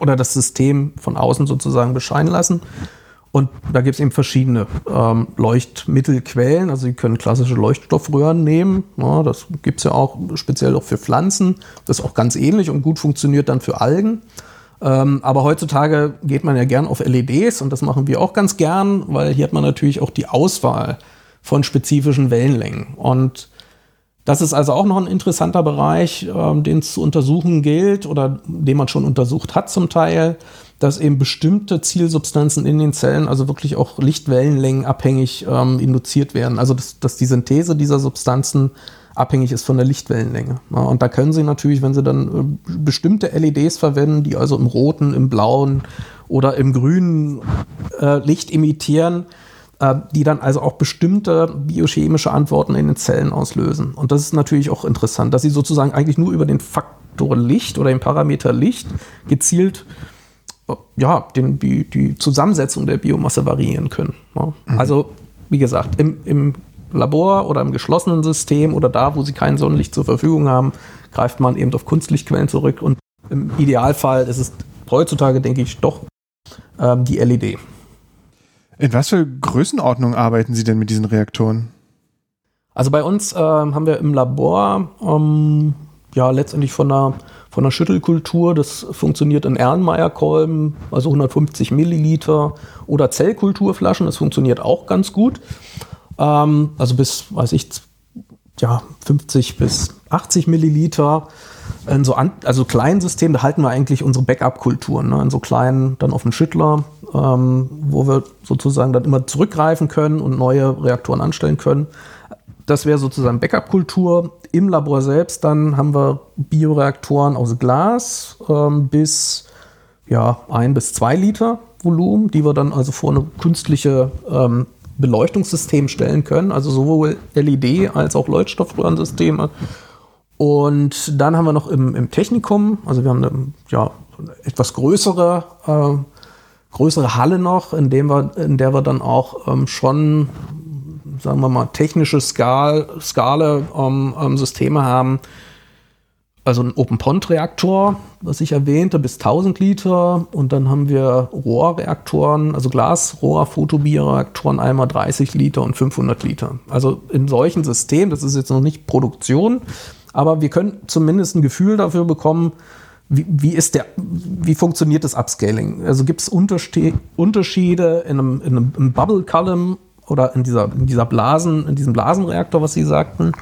oder das System von außen sozusagen bescheinen lassen. Und da gibt es eben verschiedene ähm, Leuchtmittelquellen. Also Sie können klassische Leuchtstoffröhren nehmen. Ja, das gibt es ja auch speziell auch für Pflanzen. Das ist auch ganz ähnlich und gut funktioniert dann für Algen. Ähm, aber heutzutage geht man ja gern auf LEDs und das machen wir auch ganz gern, weil hier hat man natürlich auch die Auswahl von spezifischen Wellenlängen. Und das ist also auch noch ein interessanter Bereich, ähm, den es zu untersuchen gilt oder den man schon untersucht hat zum Teil, dass eben bestimmte Zielsubstanzen in den Zellen, also wirklich auch Lichtwellenlängen abhängig ähm, induziert werden. Also dass, dass die Synthese dieser Substanzen abhängig ist von der Lichtwellenlänge. Und da können Sie natürlich, wenn Sie dann äh, bestimmte LEDs verwenden, die also im roten, im blauen oder im grünen äh, Licht imitieren, äh, die dann also auch bestimmte biochemische Antworten in den Zellen auslösen. Und das ist natürlich auch interessant, dass sie sozusagen eigentlich nur über den Faktor Licht oder den Parameter Licht gezielt ja, den, die, die Zusammensetzung der Biomasse variieren können. Mhm. Also, wie gesagt, im, im Labor oder im geschlossenen System oder da, wo sie kein Sonnenlicht zur Verfügung haben, greift man eben auf Kunstlichtquellen zurück. Und im Idealfall ist es heutzutage, denke ich, doch ähm, die LED. In was für Größenordnung arbeiten Sie denn mit diesen Reaktoren? Also bei uns äh, haben wir im Labor ähm, ja letztendlich von einer, von einer Schüttelkultur, das funktioniert in Erlenmeyer-Kolben, also 150 Milliliter, oder Zellkulturflaschen, das funktioniert auch ganz gut. Ähm, also bis, weiß ich, ja, 50 bis 80 Milliliter. In so an, also kleinen Systemen, da halten wir eigentlich unsere Backup-Kulturen. Ne? In so kleinen, dann auf dem Schüttler, ähm, wo wir sozusagen dann immer zurückgreifen können und neue Reaktoren anstellen können. Das wäre sozusagen Backup-Kultur. Im Labor selbst dann haben wir Bioreaktoren aus Glas ähm, bis ja, ein bis zwei Liter Volumen, die wir dann also vor eine künstliche ähm, Beleuchtungssystem stellen können, also sowohl LED als auch Leuchtstoffröhrensysteme. Und dann haben wir noch im, im Technikum, also wir haben eine ja, etwas größere, äh, größere Halle noch, in, dem wir, in der wir dann auch ähm, schon, sagen wir mal, technische Skal, Skala ähm, ähm, Systeme haben, also ein Open-Pond-Reaktor, was ich erwähnte, bis 1000 Liter. Und dann haben wir Rohrreaktoren, also Glasrohr-Photobioreaktoren, einmal 30 Liter und 500 Liter. Also in solchen Systemen, das ist jetzt noch nicht Produktion, aber wir können zumindest ein Gefühl dafür bekommen, wie, wie, ist der, wie funktioniert das Upscaling? Also gibt es Unterschiede in einem, in einem Bubble Column oder in dieser, in dieser Blasen, in diesem Blasenreaktor, was Sie sagten,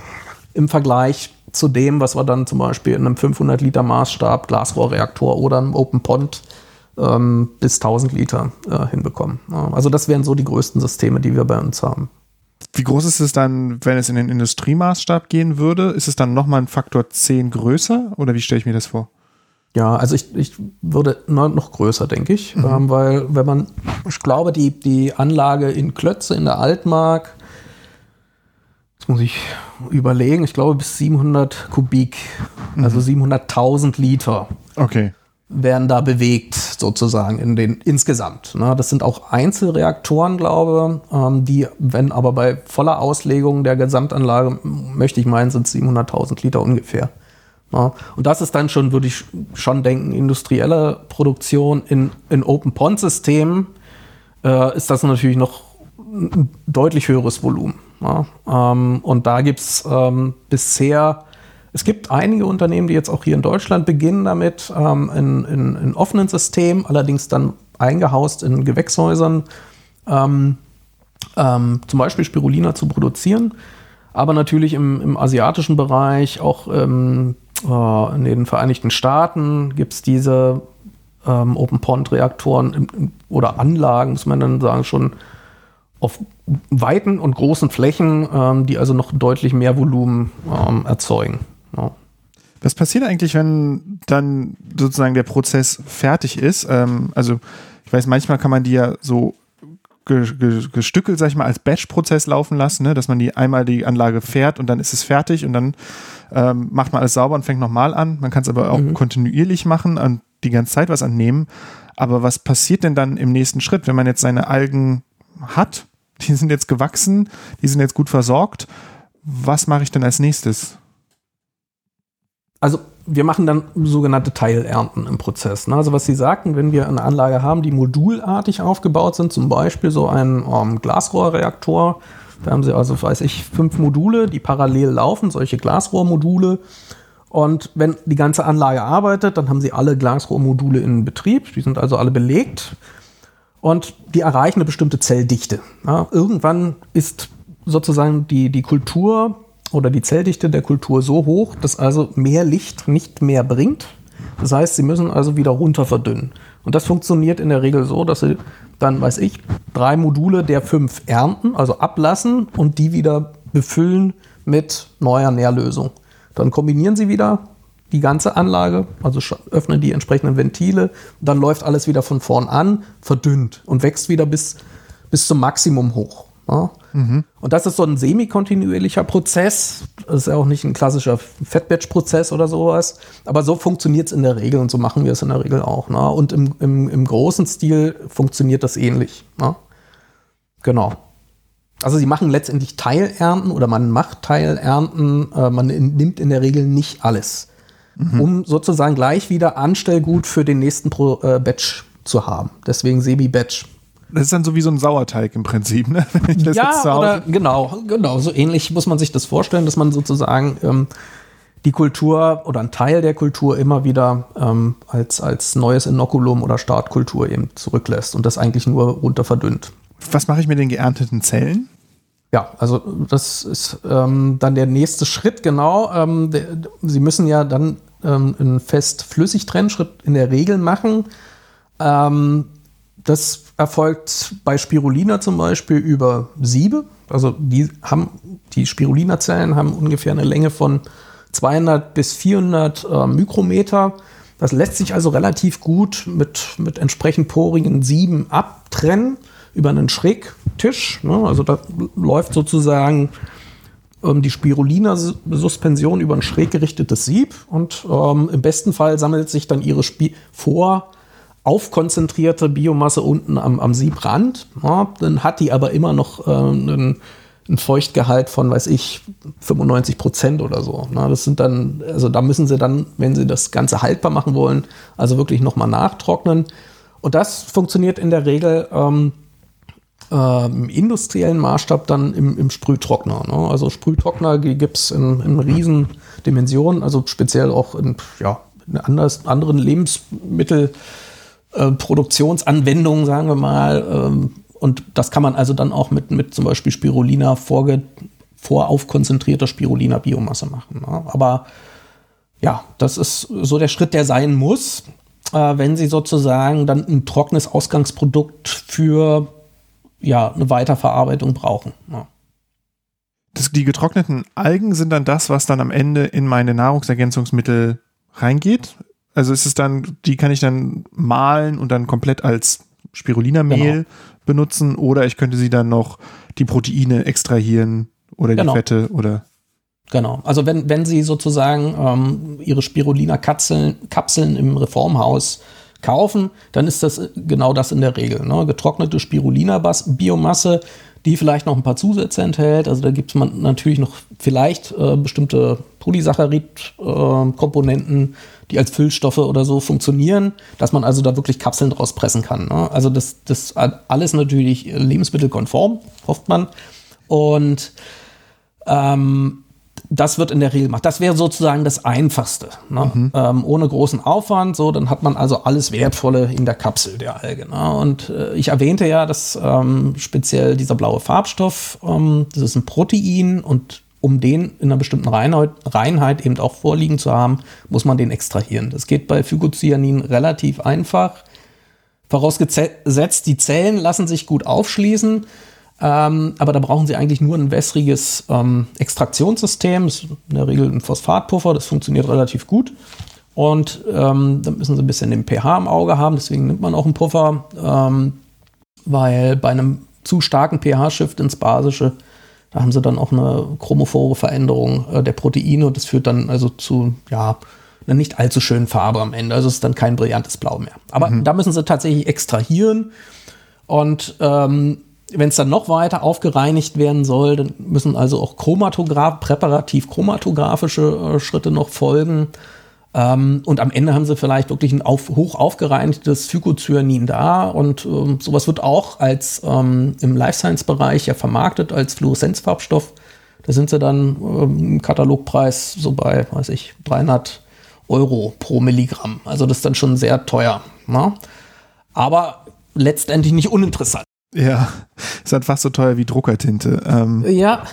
im Vergleich zu dem, was wir dann zum Beispiel in einem 500 Liter Maßstab Glasrohrreaktor oder einem Open Pond ähm, bis 1000 Liter äh, hinbekommen. Also das wären so die größten Systeme, die wir bei uns haben. Wie groß ist es dann, wenn es in den Industriemaßstab gehen würde? Ist es dann nochmal ein Faktor 10 größer oder wie stelle ich mir das vor? Ja, also ich, ich würde noch größer, denke ich, mhm. ähm, weil wenn man, ich glaube, die, die Anlage in Klötze in der Altmark muss ich überlegen, ich glaube bis 700 Kubik, mhm. also 700.000 Liter. Okay. Werden da bewegt, sozusagen, in den, insgesamt. Ne? Das sind auch Einzelreaktoren, glaube ich, ähm, die, wenn aber bei voller Auslegung der Gesamtanlage, möchte ich meinen, sind 700.000 Liter ungefähr. Ne? Und das ist dann schon, würde ich schon denken, industrielle Produktion in, in Open-Pond-Systemen äh, ist das natürlich noch ein deutlich höheres Volumen. Ja, ähm, und da gibt es ähm, bisher Es gibt einige Unternehmen, die jetzt auch hier in Deutschland beginnen damit, ähm, in, in, in, offenen Systemen, allerdings dann eingehaust in Gewächshäusern, ähm, ähm, zum Beispiel Spirulina zu produzieren. Aber natürlich im, im asiatischen Bereich, auch ähm, äh, in den Vereinigten Staaten gibt es diese Open Pond Reaktoren oder Anlagen, muss man dann sagen, schon auf weiten und großen Flächen, ähm, die also noch deutlich mehr Volumen ähm, erzeugen. Ja. Was passiert eigentlich, wenn dann sozusagen der Prozess fertig ist? Ähm, also ich weiß, manchmal kann man die ja so gestückelt, sag ich mal, als Batch-Prozess laufen lassen, ne? dass man die einmal die Anlage fährt und dann ist es fertig und dann ähm, macht man alles sauber und fängt nochmal an. Man kann es aber auch mhm. kontinuierlich machen und die ganze Zeit was annehmen. Aber was passiert denn dann im nächsten Schritt, wenn man jetzt seine Algen hat? Die sind jetzt gewachsen, die sind jetzt gut versorgt. Was mache ich denn als nächstes? Also wir machen dann sogenannte Teilernten im Prozess. Ne? Also was Sie sagten, wenn wir eine Anlage haben, die modulartig aufgebaut sind, zum Beispiel so ein ähm, Glasrohrreaktor, da haben Sie also, weiß ich, fünf Module, die parallel laufen, solche Glasrohrmodule. Und wenn die ganze Anlage arbeitet, dann haben Sie alle Glasrohrmodule in Betrieb, die sind also alle belegt und die erreichen eine bestimmte Zelldichte. Ja? Irgendwann ist sozusagen die, die Kultur oder die Zelldichte der Kultur so hoch, dass also mehr Licht nicht mehr bringt. Das heißt, sie müssen also wieder runter verdünnen. Und das funktioniert in der Regel so, dass sie dann, weiß ich, drei Module der fünf ernten, also ablassen und die wieder befüllen mit neuer Nährlösung. Dann kombinieren sie wieder die ganze Anlage, also öffnen die entsprechenden Ventile, dann läuft alles wieder von vorn an, verdünnt und wächst wieder bis, bis zum Maximum hoch. Ja? Mhm. Und das ist so ein semi-kontinuierlicher Prozess. Das ist ja auch nicht ein klassischer Fettbatch-Prozess oder sowas. Aber so funktioniert es in der Regel und so machen wir es in der Regel auch. Ne? Und im, im, im großen Stil funktioniert das ähnlich. Ne? Genau. Also sie machen letztendlich Teilernten oder man macht Teilernten, äh, man nimmt in der Regel nicht alles, mhm. um sozusagen gleich wieder Anstellgut für den nächsten Pro, äh, Batch zu haben. Deswegen Semi-Batch. Das ist dann so wie so ein Sauerteig im Prinzip, ne? ja, oder genau, genau. So ähnlich muss man sich das vorstellen, dass man sozusagen ähm, die Kultur oder einen Teil der Kultur immer wieder ähm, als, als neues Inokulum oder Startkultur eben zurücklässt und das eigentlich nur runter verdünnt. Was mache ich mit den geernteten Zellen? Ja, also das ist ähm, dann der nächste Schritt, genau. Ähm, der, Sie müssen ja dann ähm, einen fest-flüssig-Trennschritt in der Regel machen. Ähm, das erfolgt bei Spirulina zum Beispiel über Siebe. Also die haben, die Spirulina-Zellen haben ungefähr eine Länge von 200 bis 400 äh, Mikrometer. Das lässt sich also relativ gut mit, mit entsprechend porigen Sieben abtrennen über einen Schrägtisch. Ne? Also da läuft sozusagen ähm, die Spirulina-Suspension über ein schräg gerichtetes Sieb und ähm, im besten Fall sammelt sich dann ihre Spi vor aufkonzentrierte Biomasse unten am, am Siebrand. Ja, dann hat die aber immer noch äh, einen, einen, Feuchtgehalt von, weiß ich, 95 Prozent oder so. Na, das sind dann, also da müssen sie dann, wenn sie das Ganze haltbar machen wollen, also wirklich nochmal nachtrocknen. Und das funktioniert in der Regel ähm, äh, im industriellen Maßstab dann im, im Sprühtrockner. Ne? Also Sprühtrockner gibt es in, in riesen also speziell auch in, ja, in anders, anderen Lebensmittel. Äh, sagen wir mal. Ähm, und das kann man also dann auch mit, mit zum Beispiel Spirulina vorge voraufkonzentrierter Spirulina-Biomasse machen. Ne? Aber ja, das ist so der Schritt, der sein muss, äh, wenn Sie sozusagen dann ein trockenes Ausgangsprodukt für ja, eine Weiterverarbeitung brauchen. Ja. Das, die getrockneten Algen sind dann das, was dann am Ende in meine Nahrungsergänzungsmittel reingeht. Also ist es dann, die kann ich dann mahlen und dann komplett als Spirulina-Mehl genau. benutzen oder ich könnte sie dann noch die Proteine extrahieren oder genau. die Fette oder. Genau. Also wenn, wenn Sie sozusagen ähm, Ihre Spirulina-Kapseln Kapseln im Reformhaus kaufen, dann ist das genau das in der Regel. Ne? Getrocknete Spirulina-Biomasse, die vielleicht noch ein paar Zusätze enthält. Also da gibt es natürlich noch vielleicht äh, bestimmte Polysaccharid-Komponenten, äh, die als Füllstoffe oder so funktionieren, dass man also da wirklich Kapseln draus pressen kann. Ne? Also das, das alles natürlich lebensmittelkonform, hofft man. Und ähm, das wird in der Regel gemacht. Das wäre sozusagen das Einfachste. Ne? Mhm. Ähm, ohne großen Aufwand. So, dann hat man also alles Wertvolle in der Kapsel der Alge. Ne? Und äh, ich erwähnte ja, dass ähm, speziell dieser blaue Farbstoff, ähm, das ist ein Protein und um den in einer bestimmten Reinheit, Reinheit eben auch vorliegen zu haben, muss man den extrahieren. Das geht bei Phycocyanin relativ einfach. Vorausgesetzt, die Zellen lassen sich gut aufschließen. Ähm, aber da brauchen Sie eigentlich nur ein wässriges ähm, Extraktionssystem. Das ist in der Regel ein Phosphatpuffer, das funktioniert relativ gut. Und ähm, da müssen Sie ein bisschen den pH im Auge haben, deswegen nimmt man auch einen Puffer, ähm, weil bei einem zu starken pH-Shift ins Basische, da haben Sie dann auch eine chromophore Veränderung äh, der Proteine und das führt dann also zu, ja, einer nicht allzu schönen Farbe am Ende. Also es ist dann kein brillantes Blau mehr. Aber mhm. da müssen Sie tatsächlich extrahieren. Und ähm, wenn es dann noch weiter aufgereinigt werden soll, dann müssen also auch Chromatograph, präparativ chromatographische äh, Schritte noch folgen. Ähm, und am Ende haben sie vielleicht wirklich ein auf, hoch aufgereinigtes Phycocyanin da. Und ähm, sowas wird auch als ähm, im Life Science-Bereich ja vermarktet als Fluoreszenzfarbstoff. Da sind sie dann ähm, im Katalogpreis so bei, weiß ich, 300 Euro pro Milligramm. Also das ist dann schon sehr teuer. Ne? Aber letztendlich nicht uninteressant. Ja, ist halt fast so teuer wie Druckertinte. Ähm, ja.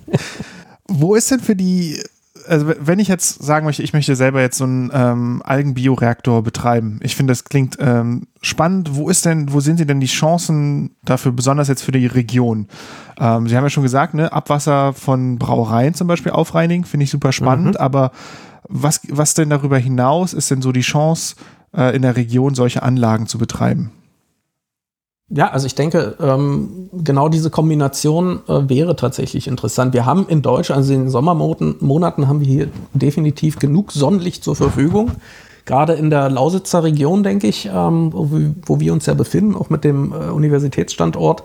wo ist denn für die, also wenn ich jetzt sagen möchte, ich möchte selber jetzt so einen ähm, Algenbioreaktor betreiben, ich finde, das klingt ähm, spannend. Wo ist denn, wo sind denn die Chancen dafür, besonders jetzt für die Region? Ähm, Sie haben ja schon gesagt, ne, Abwasser von Brauereien zum Beispiel aufreinigen, finde ich super spannend, mhm. aber was, was denn darüber hinaus ist denn so die Chance, äh, in der Region solche Anlagen zu betreiben? Ja, also ich denke, ähm, genau diese Kombination äh, wäre tatsächlich interessant. Wir haben in Deutschland, also in den Sommermonaten, haben wir hier definitiv genug Sonnenlicht zur Verfügung. Gerade in der Lausitzer Region, denke ich, ähm, wo, wir, wo, wir uns ja befinden, auch mit dem äh, Universitätsstandort.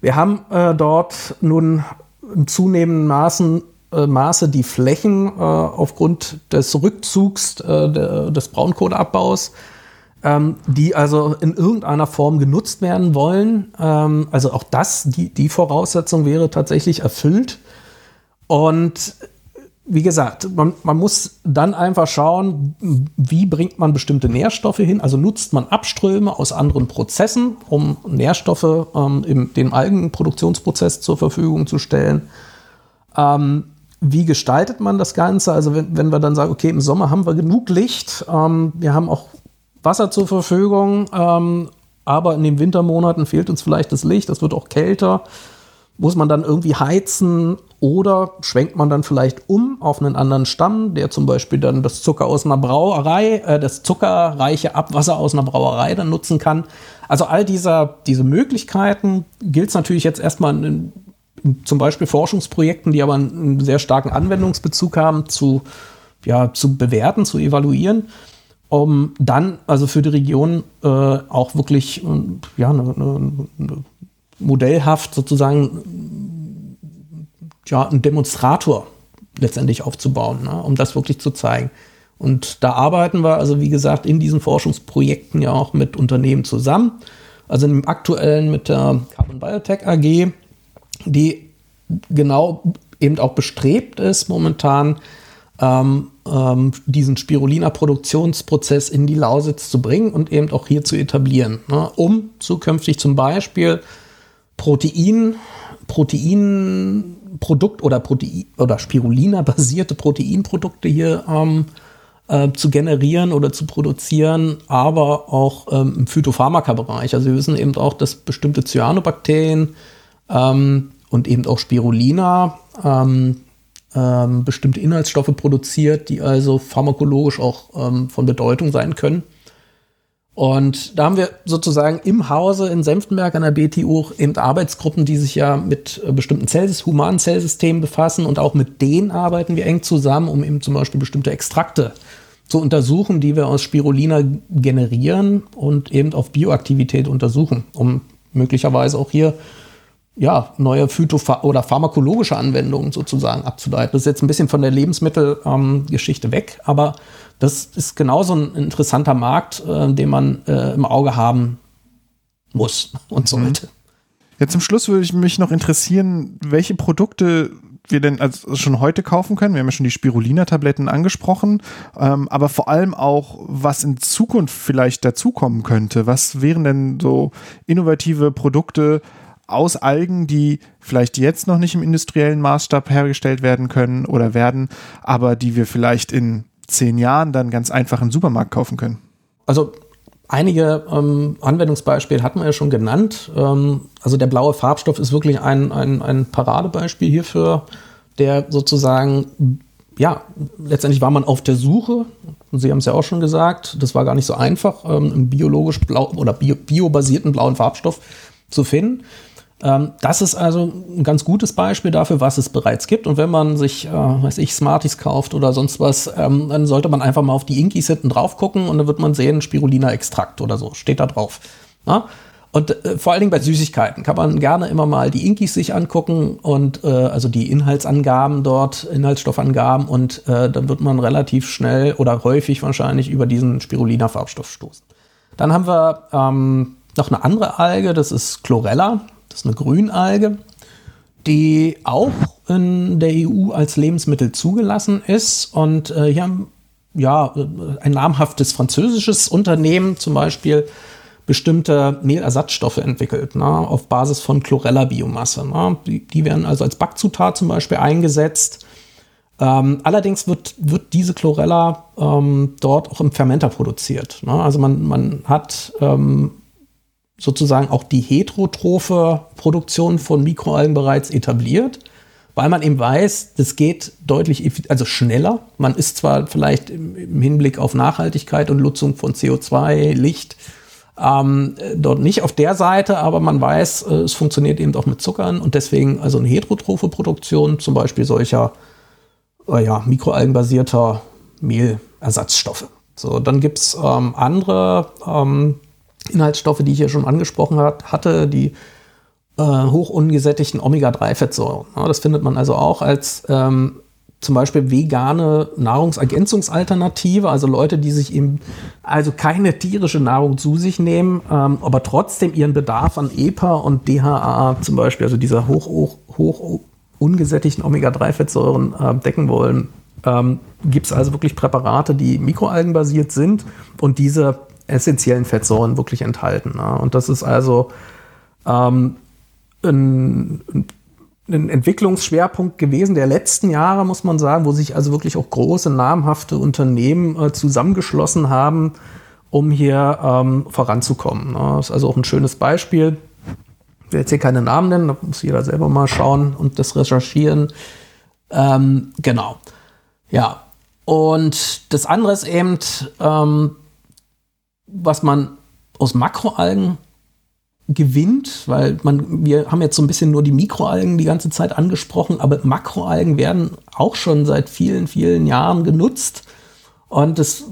Wir haben äh, dort nun im zunehmenden Maßen, äh, Maße die Flächen äh, aufgrund des Rückzugs äh, de, des Braunkohleabbaus ähm, die also in irgendeiner Form genutzt werden wollen. Ähm, also auch das, die, die Voraussetzung wäre tatsächlich erfüllt. Und wie gesagt, man, man muss dann einfach schauen, wie bringt man bestimmte Nährstoffe hin. Also nutzt man Abströme aus anderen Prozessen, um Nährstoffe ähm, im dem Algenproduktionsprozess zur Verfügung zu stellen. Ähm, wie gestaltet man das Ganze? Also wenn, wenn wir dann sagen, okay, im Sommer haben wir genug Licht, ähm, wir haben auch Wasser zur Verfügung, ähm, aber in den Wintermonaten fehlt uns vielleicht das Licht, es wird auch kälter. Muss man dann irgendwie heizen oder schwenkt man dann vielleicht um auf einen anderen Stamm, der zum Beispiel dann das Zucker aus einer Brauerei, äh, das zuckerreiche Abwasser aus einer Brauerei dann nutzen kann. Also all dieser, diese Möglichkeiten gilt es natürlich jetzt erstmal in, in, zum Beispiel Forschungsprojekten, die aber einen sehr starken Anwendungsbezug haben, zu, ja, zu bewerten, zu evaluieren um dann also für die Region äh, auch wirklich äh, ja, ne, ne, ne, modellhaft sozusagen ja, einen Demonstrator letztendlich aufzubauen, ne, um das wirklich zu zeigen. Und da arbeiten wir also, wie gesagt, in diesen Forschungsprojekten ja auch mit Unternehmen zusammen. Also im aktuellen mit der Carbon Biotech AG, die genau eben auch bestrebt ist, momentan ähm, ähm, diesen Spirulina-Produktionsprozess in die Lausitz zu bringen und eben auch hier zu etablieren, ne, um zukünftig zum Beispiel Protein, Proteinprodukt oder Protein oder Spirulina-basierte Proteinprodukte hier ähm, äh, zu generieren oder zu produzieren, aber auch ähm, im Phytopharmaka-Bereich. Also wir wissen eben auch, dass bestimmte Cyanobakterien ähm, und eben auch Spirulina ähm, ähm, bestimmte Inhaltsstoffe produziert, die also pharmakologisch auch ähm, von Bedeutung sein können. Und da haben wir sozusagen im Hause in Senftenberg an der BTU eben Arbeitsgruppen, die sich ja mit äh, bestimmten Zellsys humanen Zellsystemen befassen und auch mit denen arbeiten wir eng zusammen, um eben zum Beispiel bestimmte Extrakte zu untersuchen, die wir aus Spirulina generieren und eben auf Bioaktivität untersuchen, um möglicherweise auch hier ja, neue Phytopha oder pharmakologische Anwendungen sozusagen abzuleiten. Das ist jetzt ein bisschen von der Lebensmittelgeschichte ähm, weg, aber das ist genauso ein interessanter Markt, äh, den man äh, im Auge haben muss und mhm. sollte. Ja, zum Schluss würde ich mich noch interessieren, welche Produkte wir denn also schon heute kaufen können? Wir haben ja schon die Spirulina-Tabletten angesprochen, ähm, aber vor allem auch, was in Zukunft vielleicht dazukommen könnte. Was wären denn so innovative Produkte aus Algen, die vielleicht jetzt noch nicht im industriellen Maßstab hergestellt werden können oder werden, aber die wir vielleicht in zehn Jahren dann ganz einfach im Supermarkt kaufen können? Also Einige ähm, Anwendungsbeispiele hatten wir ja schon genannt. Ähm, also der blaue Farbstoff ist wirklich ein, ein, ein Paradebeispiel hierfür, der sozusagen, ja, letztendlich war man auf der Suche. Sie haben es ja auch schon gesagt, das war gar nicht so einfach, ähm, einen biologisch blau oder bio, biobasierten blauen Farbstoff zu finden. Ähm, das ist also ein ganz gutes Beispiel dafür, was es bereits gibt. Und wenn man sich, äh, weiß ich, Smarties kauft oder sonst was, ähm, dann sollte man einfach mal auf die Inkies hinten drauf gucken und dann wird man sehen, Spirulina-Extrakt oder so, steht da drauf. Na? Und äh, vor allen Dingen bei Süßigkeiten kann man gerne immer mal die Inkies sich angucken und äh, also die Inhaltsangaben dort, Inhaltsstoffangaben und äh, dann wird man relativ schnell oder häufig wahrscheinlich über diesen Spirulina-Farbstoff stoßen. Dann haben wir ähm, noch eine andere Alge, das ist Chlorella. Das ist eine Grünalge, die auch in der EU als Lebensmittel zugelassen ist. Und äh, hier haben ja ein namhaftes französisches Unternehmen zum Beispiel bestimmte Mehlersatzstoffe entwickelt, ne, auf Basis von Chlorella-Biomasse. Ne. Die, die, werden also als Backzutat zum Beispiel eingesetzt. Ähm, allerdings wird, wird diese Chlorella ähm, dort auch im Fermenter produziert. Ne. Also man, man hat ähm, sozusagen auch die heterotrophe Produktion von Mikroalgen bereits etabliert, weil man eben weiß, das geht deutlich also schneller. Man ist zwar vielleicht im Hinblick auf Nachhaltigkeit und Nutzung von CO2, Licht ähm, dort nicht auf der Seite, aber man weiß, äh, es funktioniert eben auch mit Zuckern und deswegen also eine heterotrophe Produktion, zum Beispiel solcher äh, ja, mikroalgenbasierter Mehlersatzstoffe. So, dann gibt es ähm, andere ähm, Inhaltsstoffe, die ich hier schon angesprochen hat, hatte, die äh, hoch ungesättigten Omega-3-Fettsäuren. Ja, das findet man also auch als ähm, zum Beispiel vegane Nahrungsergänzungsalternative, also Leute, die sich eben also keine tierische Nahrung zu sich nehmen, ähm, aber trotzdem ihren Bedarf an EPA und DHA zum Beispiel, also dieser hoch, hoch, hoch ungesättigten Omega-3-Fettsäuren äh, decken wollen. Ähm, Gibt es also wirklich Präparate, die mikroalgenbasiert sind und diese essentiellen Fettsäuren wirklich enthalten. Ne? Und das ist also ähm, ein, ein Entwicklungsschwerpunkt gewesen der letzten Jahre, muss man sagen, wo sich also wirklich auch große, namhafte Unternehmen äh, zusammengeschlossen haben, um hier ähm, voranzukommen. Ne? Das ist also auch ein schönes Beispiel. Ich will jetzt hier keine Namen nennen, da muss jeder selber mal schauen und das recherchieren. Ähm, genau. Ja. Und das andere ist eben, ähm, was man aus Makroalgen gewinnt, weil man, wir haben jetzt so ein bisschen nur die Mikroalgen die ganze Zeit angesprochen, aber Makroalgen werden auch schon seit vielen, vielen Jahren genutzt und das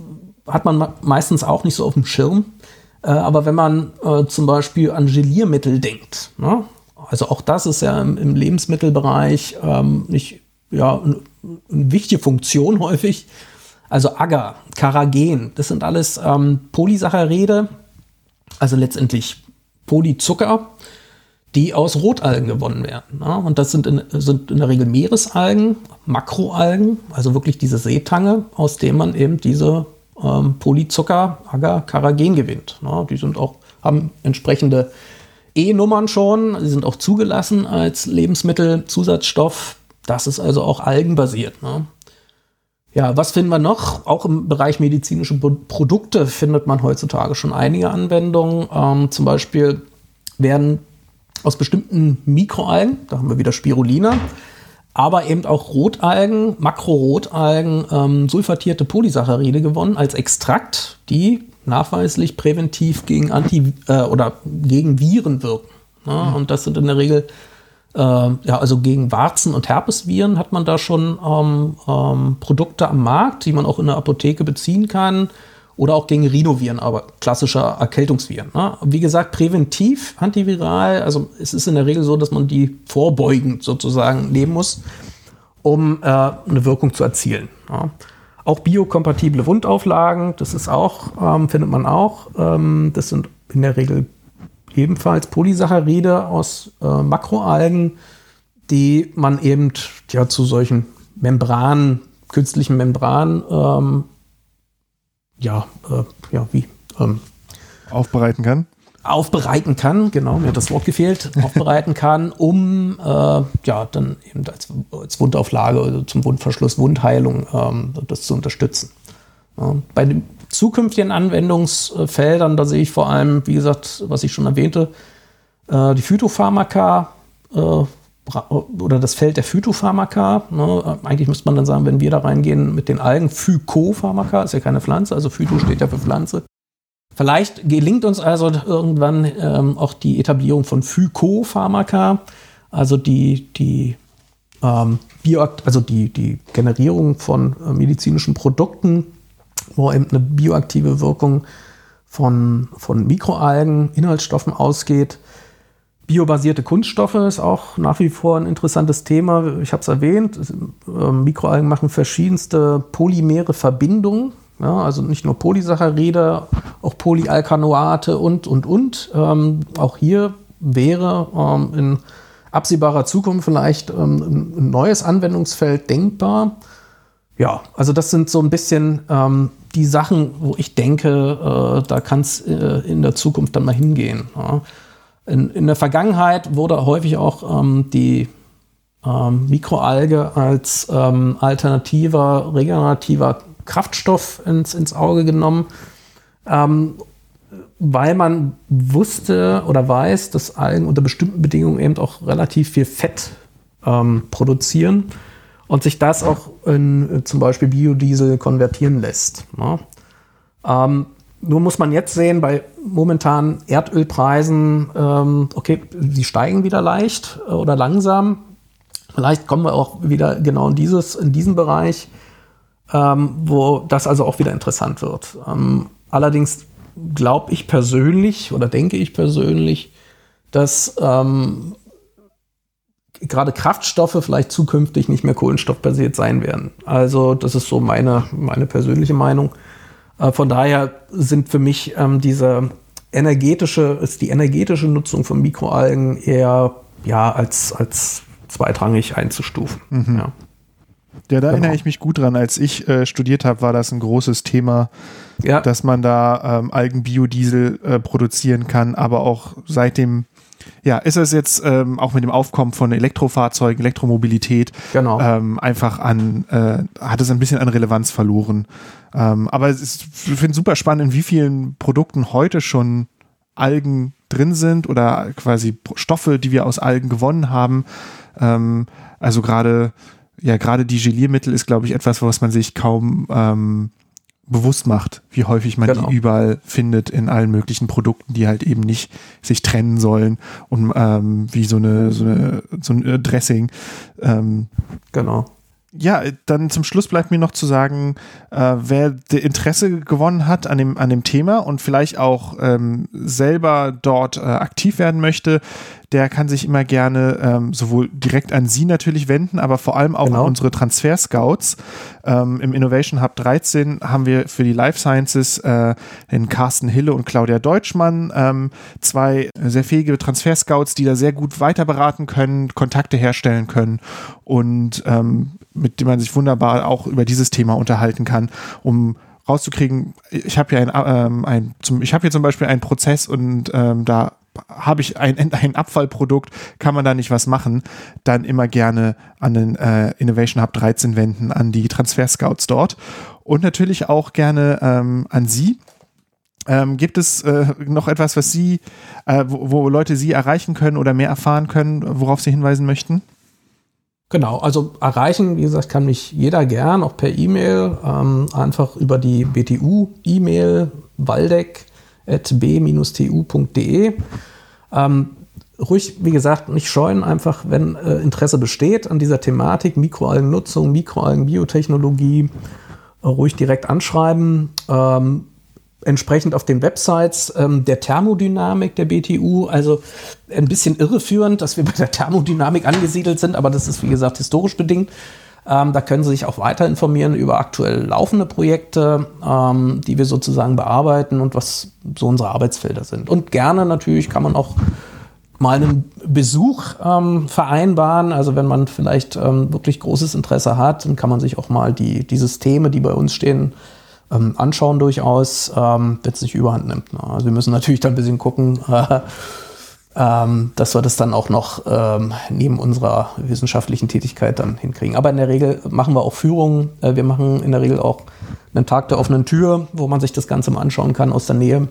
hat man meistens auch nicht so auf dem Schirm. Äh, aber wenn man äh, zum Beispiel an Geliermittel denkt, ne? also auch das ist ja im, Lebensmittelbereich ähm, nicht ja, eine wichtige Funktion häufig, also Agar, Karagen, das sind alles ähm, Polysaccharide, also letztendlich Polyzucker, die aus Rotalgen gewonnen werden. Ne? Und das sind in, sind in der Regel Meeresalgen, Makroalgen, also wirklich diese Seetange, aus denen man eben diese ähm, Polyzucker, Agar, Karagen gewinnt. Ne? Die sind auch, haben entsprechende E-Nummern schon, sie sind auch zugelassen als Lebensmittelzusatzstoff. Das ist also auch algenbasiert. Ne? Ja, was finden wir noch? Auch im Bereich medizinische Produkte findet man heutzutage schon einige Anwendungen. Ähm, zum Beispiel werden aus bestimmten Mikroalgen, da haben wir wieder Spirulina, aber eben auch Rotalgen, Makrorotalgen, ähm, sulfatierte Polysaccharide gewonnen als Extrakt, die nachweislich präventiv gegen Anti- äh, oder gegen Viren wirken. Ja, mhm. Und das sind in der Regel ja, also gegen Warzen- und Herpesviren hat man da schon ähm, ähm, Produkte am Markt, die man auch in der Apotheke beziehen kann. Oder auch gegen Rhinoviren, aber klassische Erkältungsviren. Ne? Wie gesagt, präventiv, antiviral. Also es ist in der Regel so, dass man die vorbeugend sozusagen nehmen muss, um äh, eine Wirkung zu erzielen. Ja? Auch biokompatible Wundauflagen, das ist auch, ähm, findet man auch. Ähm, das sind in der Regel ebenfalls Polysaccharide aus äh, Makroalgen, die man eben ja zu solchen Membranen, künstlichen Membranen, ähm, ja, äh, ja, wie ähm, aufbereiten kann aufbereiten kann, genau, mir hat das Wort gefehlt, aufbereiten kann, um äh, ja dann eben als, als Wundauflage oder zum Wundverschluss, Wundheilung ähm, das zu unterstützen. Ja, bei den zukünftigen Anwendungsfeldern, da sehe ich vor allem, wie gesagt, was ich schon erwähnte, äh, die Phytopharmaka äh, oder das Feld der Phytopharmaka. Ne? Eigentlich müsste man dann sagen, wenn wir da reingehen mit den Algen, Phycopharmaka, ist ja keine Pflanze, also Phyto steht ja für Pflanze. Vielleicht gelingt uns also irgendwann ähm, auch die Etablierung von Phycopharmaka, also die, die, ähm, Bio, also die, die Generierung von äh, medizinischen Produkten, wo eben eine bioaktive Wirkung von, von Mikroalgen, Inhaltsstoffen ausgeht. Biobasierte Kunststoffe ist auch nach wie vor ein interessantes Thema. Ich habe es erwähnt, äh, Mikroalgen machen verschiedenste polymere Verbindungen ja, also nicht nur Polysaccharide, auch Polyalkanoate und, und, und. Ähm, auch hier wäre ähm, in absehbarer Zukunft vielleicht ähm, ein neues Anwendungsfeld denkbar. Ja, also das sind so ein bisschen ähm, die Sachen, wo ich denke, äh, da kann es äh, in der Zukunft dann mal hingehen. Ja. In, in, der Vergangenheit wurde häufig auch ähm, die ähm, Mikroalge als alternativer, regenerativer Kraftstoff ins, ins Auge genommen, ähm, weil man wusste oder weiß, dass Algen unter bestimmten Bedingungen eben auch relativ viel Fett ähm, produzieren und sich das auch in zum Beispiel Biodiesel konvertieren lässt. Ne? Ähm, nur muss man jetzt sehen, bei momentanen Erdölpreisen, ähm, okay, die steigen wieder leicht äh, oder langsam. Vielleicht kommen wir auch wieder genau in, dieses, in diesen Bereich ähm, wo das also auch wieder interessant wird. Ähm, allerdings glaube ich persönlich oder denke ich persönlich, dass ähm, gerade Kraftstoffe vielleicht zukünftig nicht mehr kohlenstoffbasiert sein werden. Also das ist so meine, meine persönliche Meinung. Äh, von daher sind für mich ähm, diese energetische, ist die energetische Nutzung von Mikroalgen eher ja, als, als zweitrangig einzustufen. Mhm. Ja. Ja, da genau. erinnere ich mich gut dran. Als ich äh, studiert habe, war das ein großes Thema, ja. dass man da ähm, Algenbiodiesel äh, produzieren kann, aber auch seitdem ja, ist es jetzt ähm, auch mit dem Aufkommen von Elektrofahrzeugen, Elektromobilität genau. ähm, einfach an, äh, hat es ein bisschen an Relevanz verloren. Ähm, aber ist, ich finde es super spannend, in wie vielen Produkten heute schon Algen drin sind oder quasi Stoffe, die wir aus Algen gewonnen haben. Ähm, also gerade ja, gerade die Geliermittel ist, glaube ich, etwas, was man sich kaum ähm, bewusst macht, wie häufig man genau. die überall findet in allen möglichen Produkten, die halt eben nicht sich trennen sollen und ähm, wie so eine, so eine so ein Dressing. Ähm, genau ja, dann zum Schluss bleibt mir noch zu sagen, äh, wer Interesse gewonnen hat an dem, an dem Thema und vielleicht auch ähm, selber dort äh, aktiv werden möchte, der kann sich immer gerne ähm, sowohl direkt an Sie natürlich wenden, aber vor allem auch genau. an unsere Transfer-Scouts. Ähm, Im Innovation Hub 13 haben wir für die Life Sciences äh, den Carsten Hille und Claudia Deutschmann, ähm, zwei sehr fähige Transfer-Scouts, die da sehr gut weiter beraten können, Kontakte herstellen können und ähm, mit dem man sich wunderbar auch über dieses Thema unterhalten kann, um rauszukriegen, ich habe ja ein, ähm, ein zum, ich habe hier zum Beispiel einen Prozess und ähm, da habe ich ein, ein Abfallprodukt, kann man da nicht was machen, dann immer gerne an den äh, Innovation Hub 13 wenden, an die Transfer Scouts dort und natürlich auch gerne ähm, an Sie. Ähm, gibt es äh, noch etwas, was Sie, äh, wo, wo Leute Sie erreichen können oder mehr erfahren können, worauf Sie hinweisen möchten? Genau, also erreichen, wie gesagt, kann mich jeder gern, auch per E-Mail, ähm, einfach über die BTU-E-Mail waldeck.b-tu.de. Ähm, ruhig, wie gesagt, nicht scheuen, einfach, wenn äh, Interesse besteht an dieser Thematik, Mikroalgennutzung, Mikroalgenbiotechnologie, äh, ruhig direkt anschreiben. Ähm, entsprechend auf den Websites ähm, der Thermodynamik der BTU. Also ein bisschen irreführend, dass wir bei der Thermodynamik angesiedelt sind, aber das ist wie gesagt historisch bedingt. Ähm, da können Sie sich auch weiter informieren über aktuell laufende Projekte, ähm, die wir sozusagen bearbeiten und was so unsere Arbeitsfelder sind. Und gerne natürlich kann man auch mal einen Besuch ähm, vereinbaren. Also wenn man vielleicht ähm, wirklich großes Interesse hat, dann kann man sich auch mal die, die Systeme, die bei uns stehen, ähm, anschauen durchaus, ähm, wenn es nicht überhand nimmt. Ne? Also wir müssen natürlich dann ein bisschen gucken, äh, ähm, dass wir das dann auch noch ähm, neben unserer wissenschaftlichen Tätigkeit dann hinkriegen. Aber in der Regel machen wir auch Führungen. Äh, wir machen in der Regel auch einen Tag der offenen Tür, wo man sich das Ganze mal anschauen kann aus der Nähe.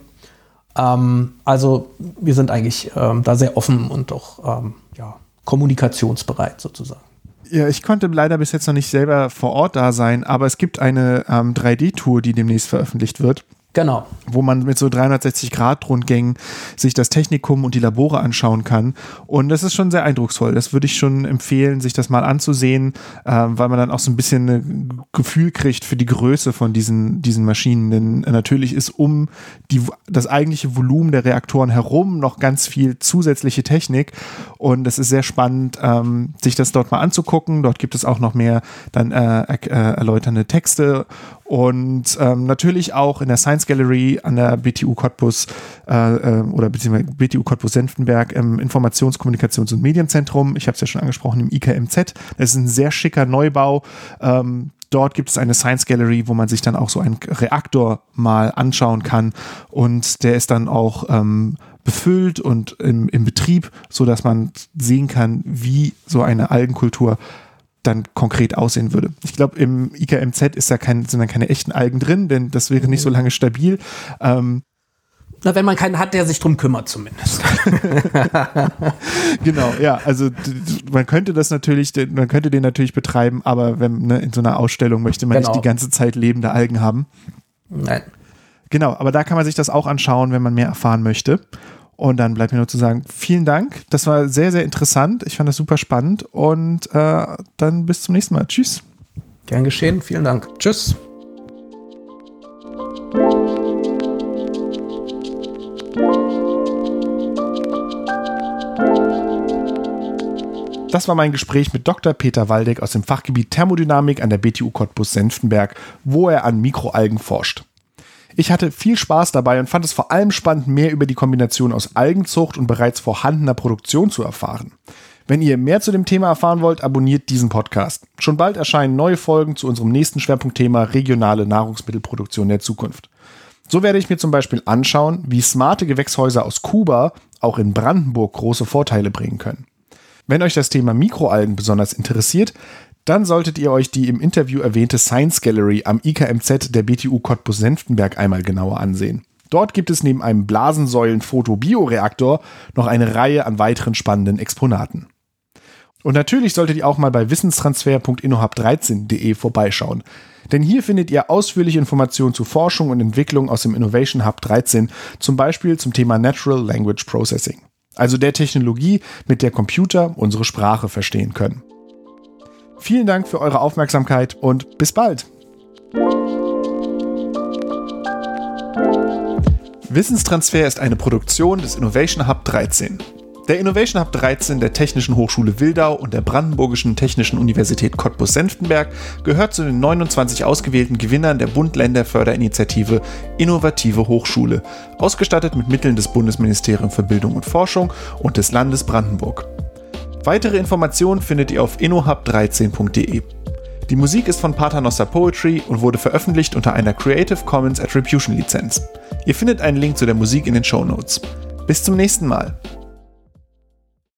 Ähm, also wir sind eigentlich ähm, da sehr offen und auch ähm, ja, kommunikationsbereit sozusagen. Ja, ich konnte leider bis jetzt noch nicht selber vor Ort da sein, aber es gibt eine ähm, 3D-Tour, die demnächst veröffentlicht wird. Genau. Wo man mit so 360-Grad-Rundgängen sich das Technikum und die Labore anschauen kann. Und das ist schon sehr eindrucksvoll. Das würde ich schon empfehlen, sich das mal anzusehen, äh, weil man dann auch so ein bisschen ein Gefühl kriegt für die Größe von diesen, diesen Maschinen. Denn natürlich ist um die, das eigentliche Volumen der Reaktoren herum noch ganz viel zusätzliche Technik. Und es ist sehr spannend, ähm, sich das dort mal anzugucken. Dort gibt es auch noch mehr dann äh, äh, erläuternde Texte und ähm, natürlich auch in der Science Gallery an der BTU Cottbus äh, äh, oder beziehungsweise BTU Cottbus Senftenberg im Informations-, Kommunikations- und Medienzentrum. Ich habe es ja schon angesprochen, im IKMZ. Das ist ein sehr schicker Neubau. Ähm, dort gibt es eine Science Gallery, wo man sich dann auch so einen Reaktor mal anschauen kann. Und der ist dann auch ähm, befüllt und im, im Betrieb, so dass man sehen kann, wie so eine Algenkultur dann konkret aussehen würde. Ich glaube, im IKMZ ist da kein, sind dann keine echten Algen drin, denn das wäre nicht so lange stabil. Ähm, na, wenn man keinen hat, der sich drum kümmert, zumindest. genau, ja. Also man könnte das natürlich, man könnte den natürlich betreiben, aber wenn ne, in so einer Ausstellung möchte man genau. nicht die ganze Zeit lebende Algen haben. Nein. Genau, aber da kann man sich das auch anschauen, wenn man mehr erfahren möchte. Und dann bleibt mir nur zu sagen, vielen Dank. Das war sehr, sehr interessant. Ich fand das super spannend. Und äh, dann bis zum nächsten Mal. Tschüss. Gern geschehen. Vielen Dank. Tschüss. Das war mein Gespräch mit Dr. Peter Waldeck aus dem Fachgebiet Thermodynamik an der BTU Cottbus-Senftenberg, wo er an Mikroalgen forscht. Ich hatte viel Spaß dabei und fand es vor allem spannend, mehr über die Kombination aus Algenzucht und bereits vorhandener Produktion zu erfahren. Wenn ihr mehr zu dem Thema erfahren wollt, abonniert diesen Podcast. Schon bald erscheinen neue Folgen zu unserem nächsten Schwerpunktthema regionale Nahrungsmittelproduktion der Zukunft. So werde ich mir zum Beispiel anschauen, wie smarte Gewächshäuser aus Kuba auch in Brandenburg große Vorteile bringen können. Wenn euch das Thema Mikroalgen besonders interessiert, dann solltet ihr euch die im Interview erwähnte Science Gallery am IKMZ der BTU Cottbus-Senftenberg einmal genauer ansehen. Dort gibt es neben einem Blasensäulen-Foto-Bioreaktor noch eine Reihe an weiteren spannenden Exponaten. Und natürlich solltet ihr auch mal bei wissenstransfer.innohub13.de vorbeischauen. Denn hier findet ihr ausführliche Informationen zu Forschung und Entwicklung aus dem Innovation Hub 13, zum Beispiel zum Thema Natural Language Processing. Also der Technologie, mit der Computer unsere Sprache verstehen können. Vielen Dank für eure Aufmerksamkeit und bis bald. Wissenstransfer ist eine Produktion des Innovation Hub 13. Der Innovation Hub 13 der Technischen Hochschule Wildau und der Brandenburgischen Technischen Universität Cottbus-Senftenberg gehört zu den 29 ausgewählten Gewinnern der Bund-Länder-Förderinitiative Innovative Hochschule, ausgestattet mit Mitteln des Bundesministeriums für Bildung und Forschung und des Landes Brandenburg. Weitere Informationen findet ihr auf innohub13.de. Die Musik ist von Paternoster Poetry und wurde veröffentlicht unter einer Creative Commons Attribution Lizenz. Ihr findet einen Link zu der Musik in den Show Notes. Bis zum nächsten Mal.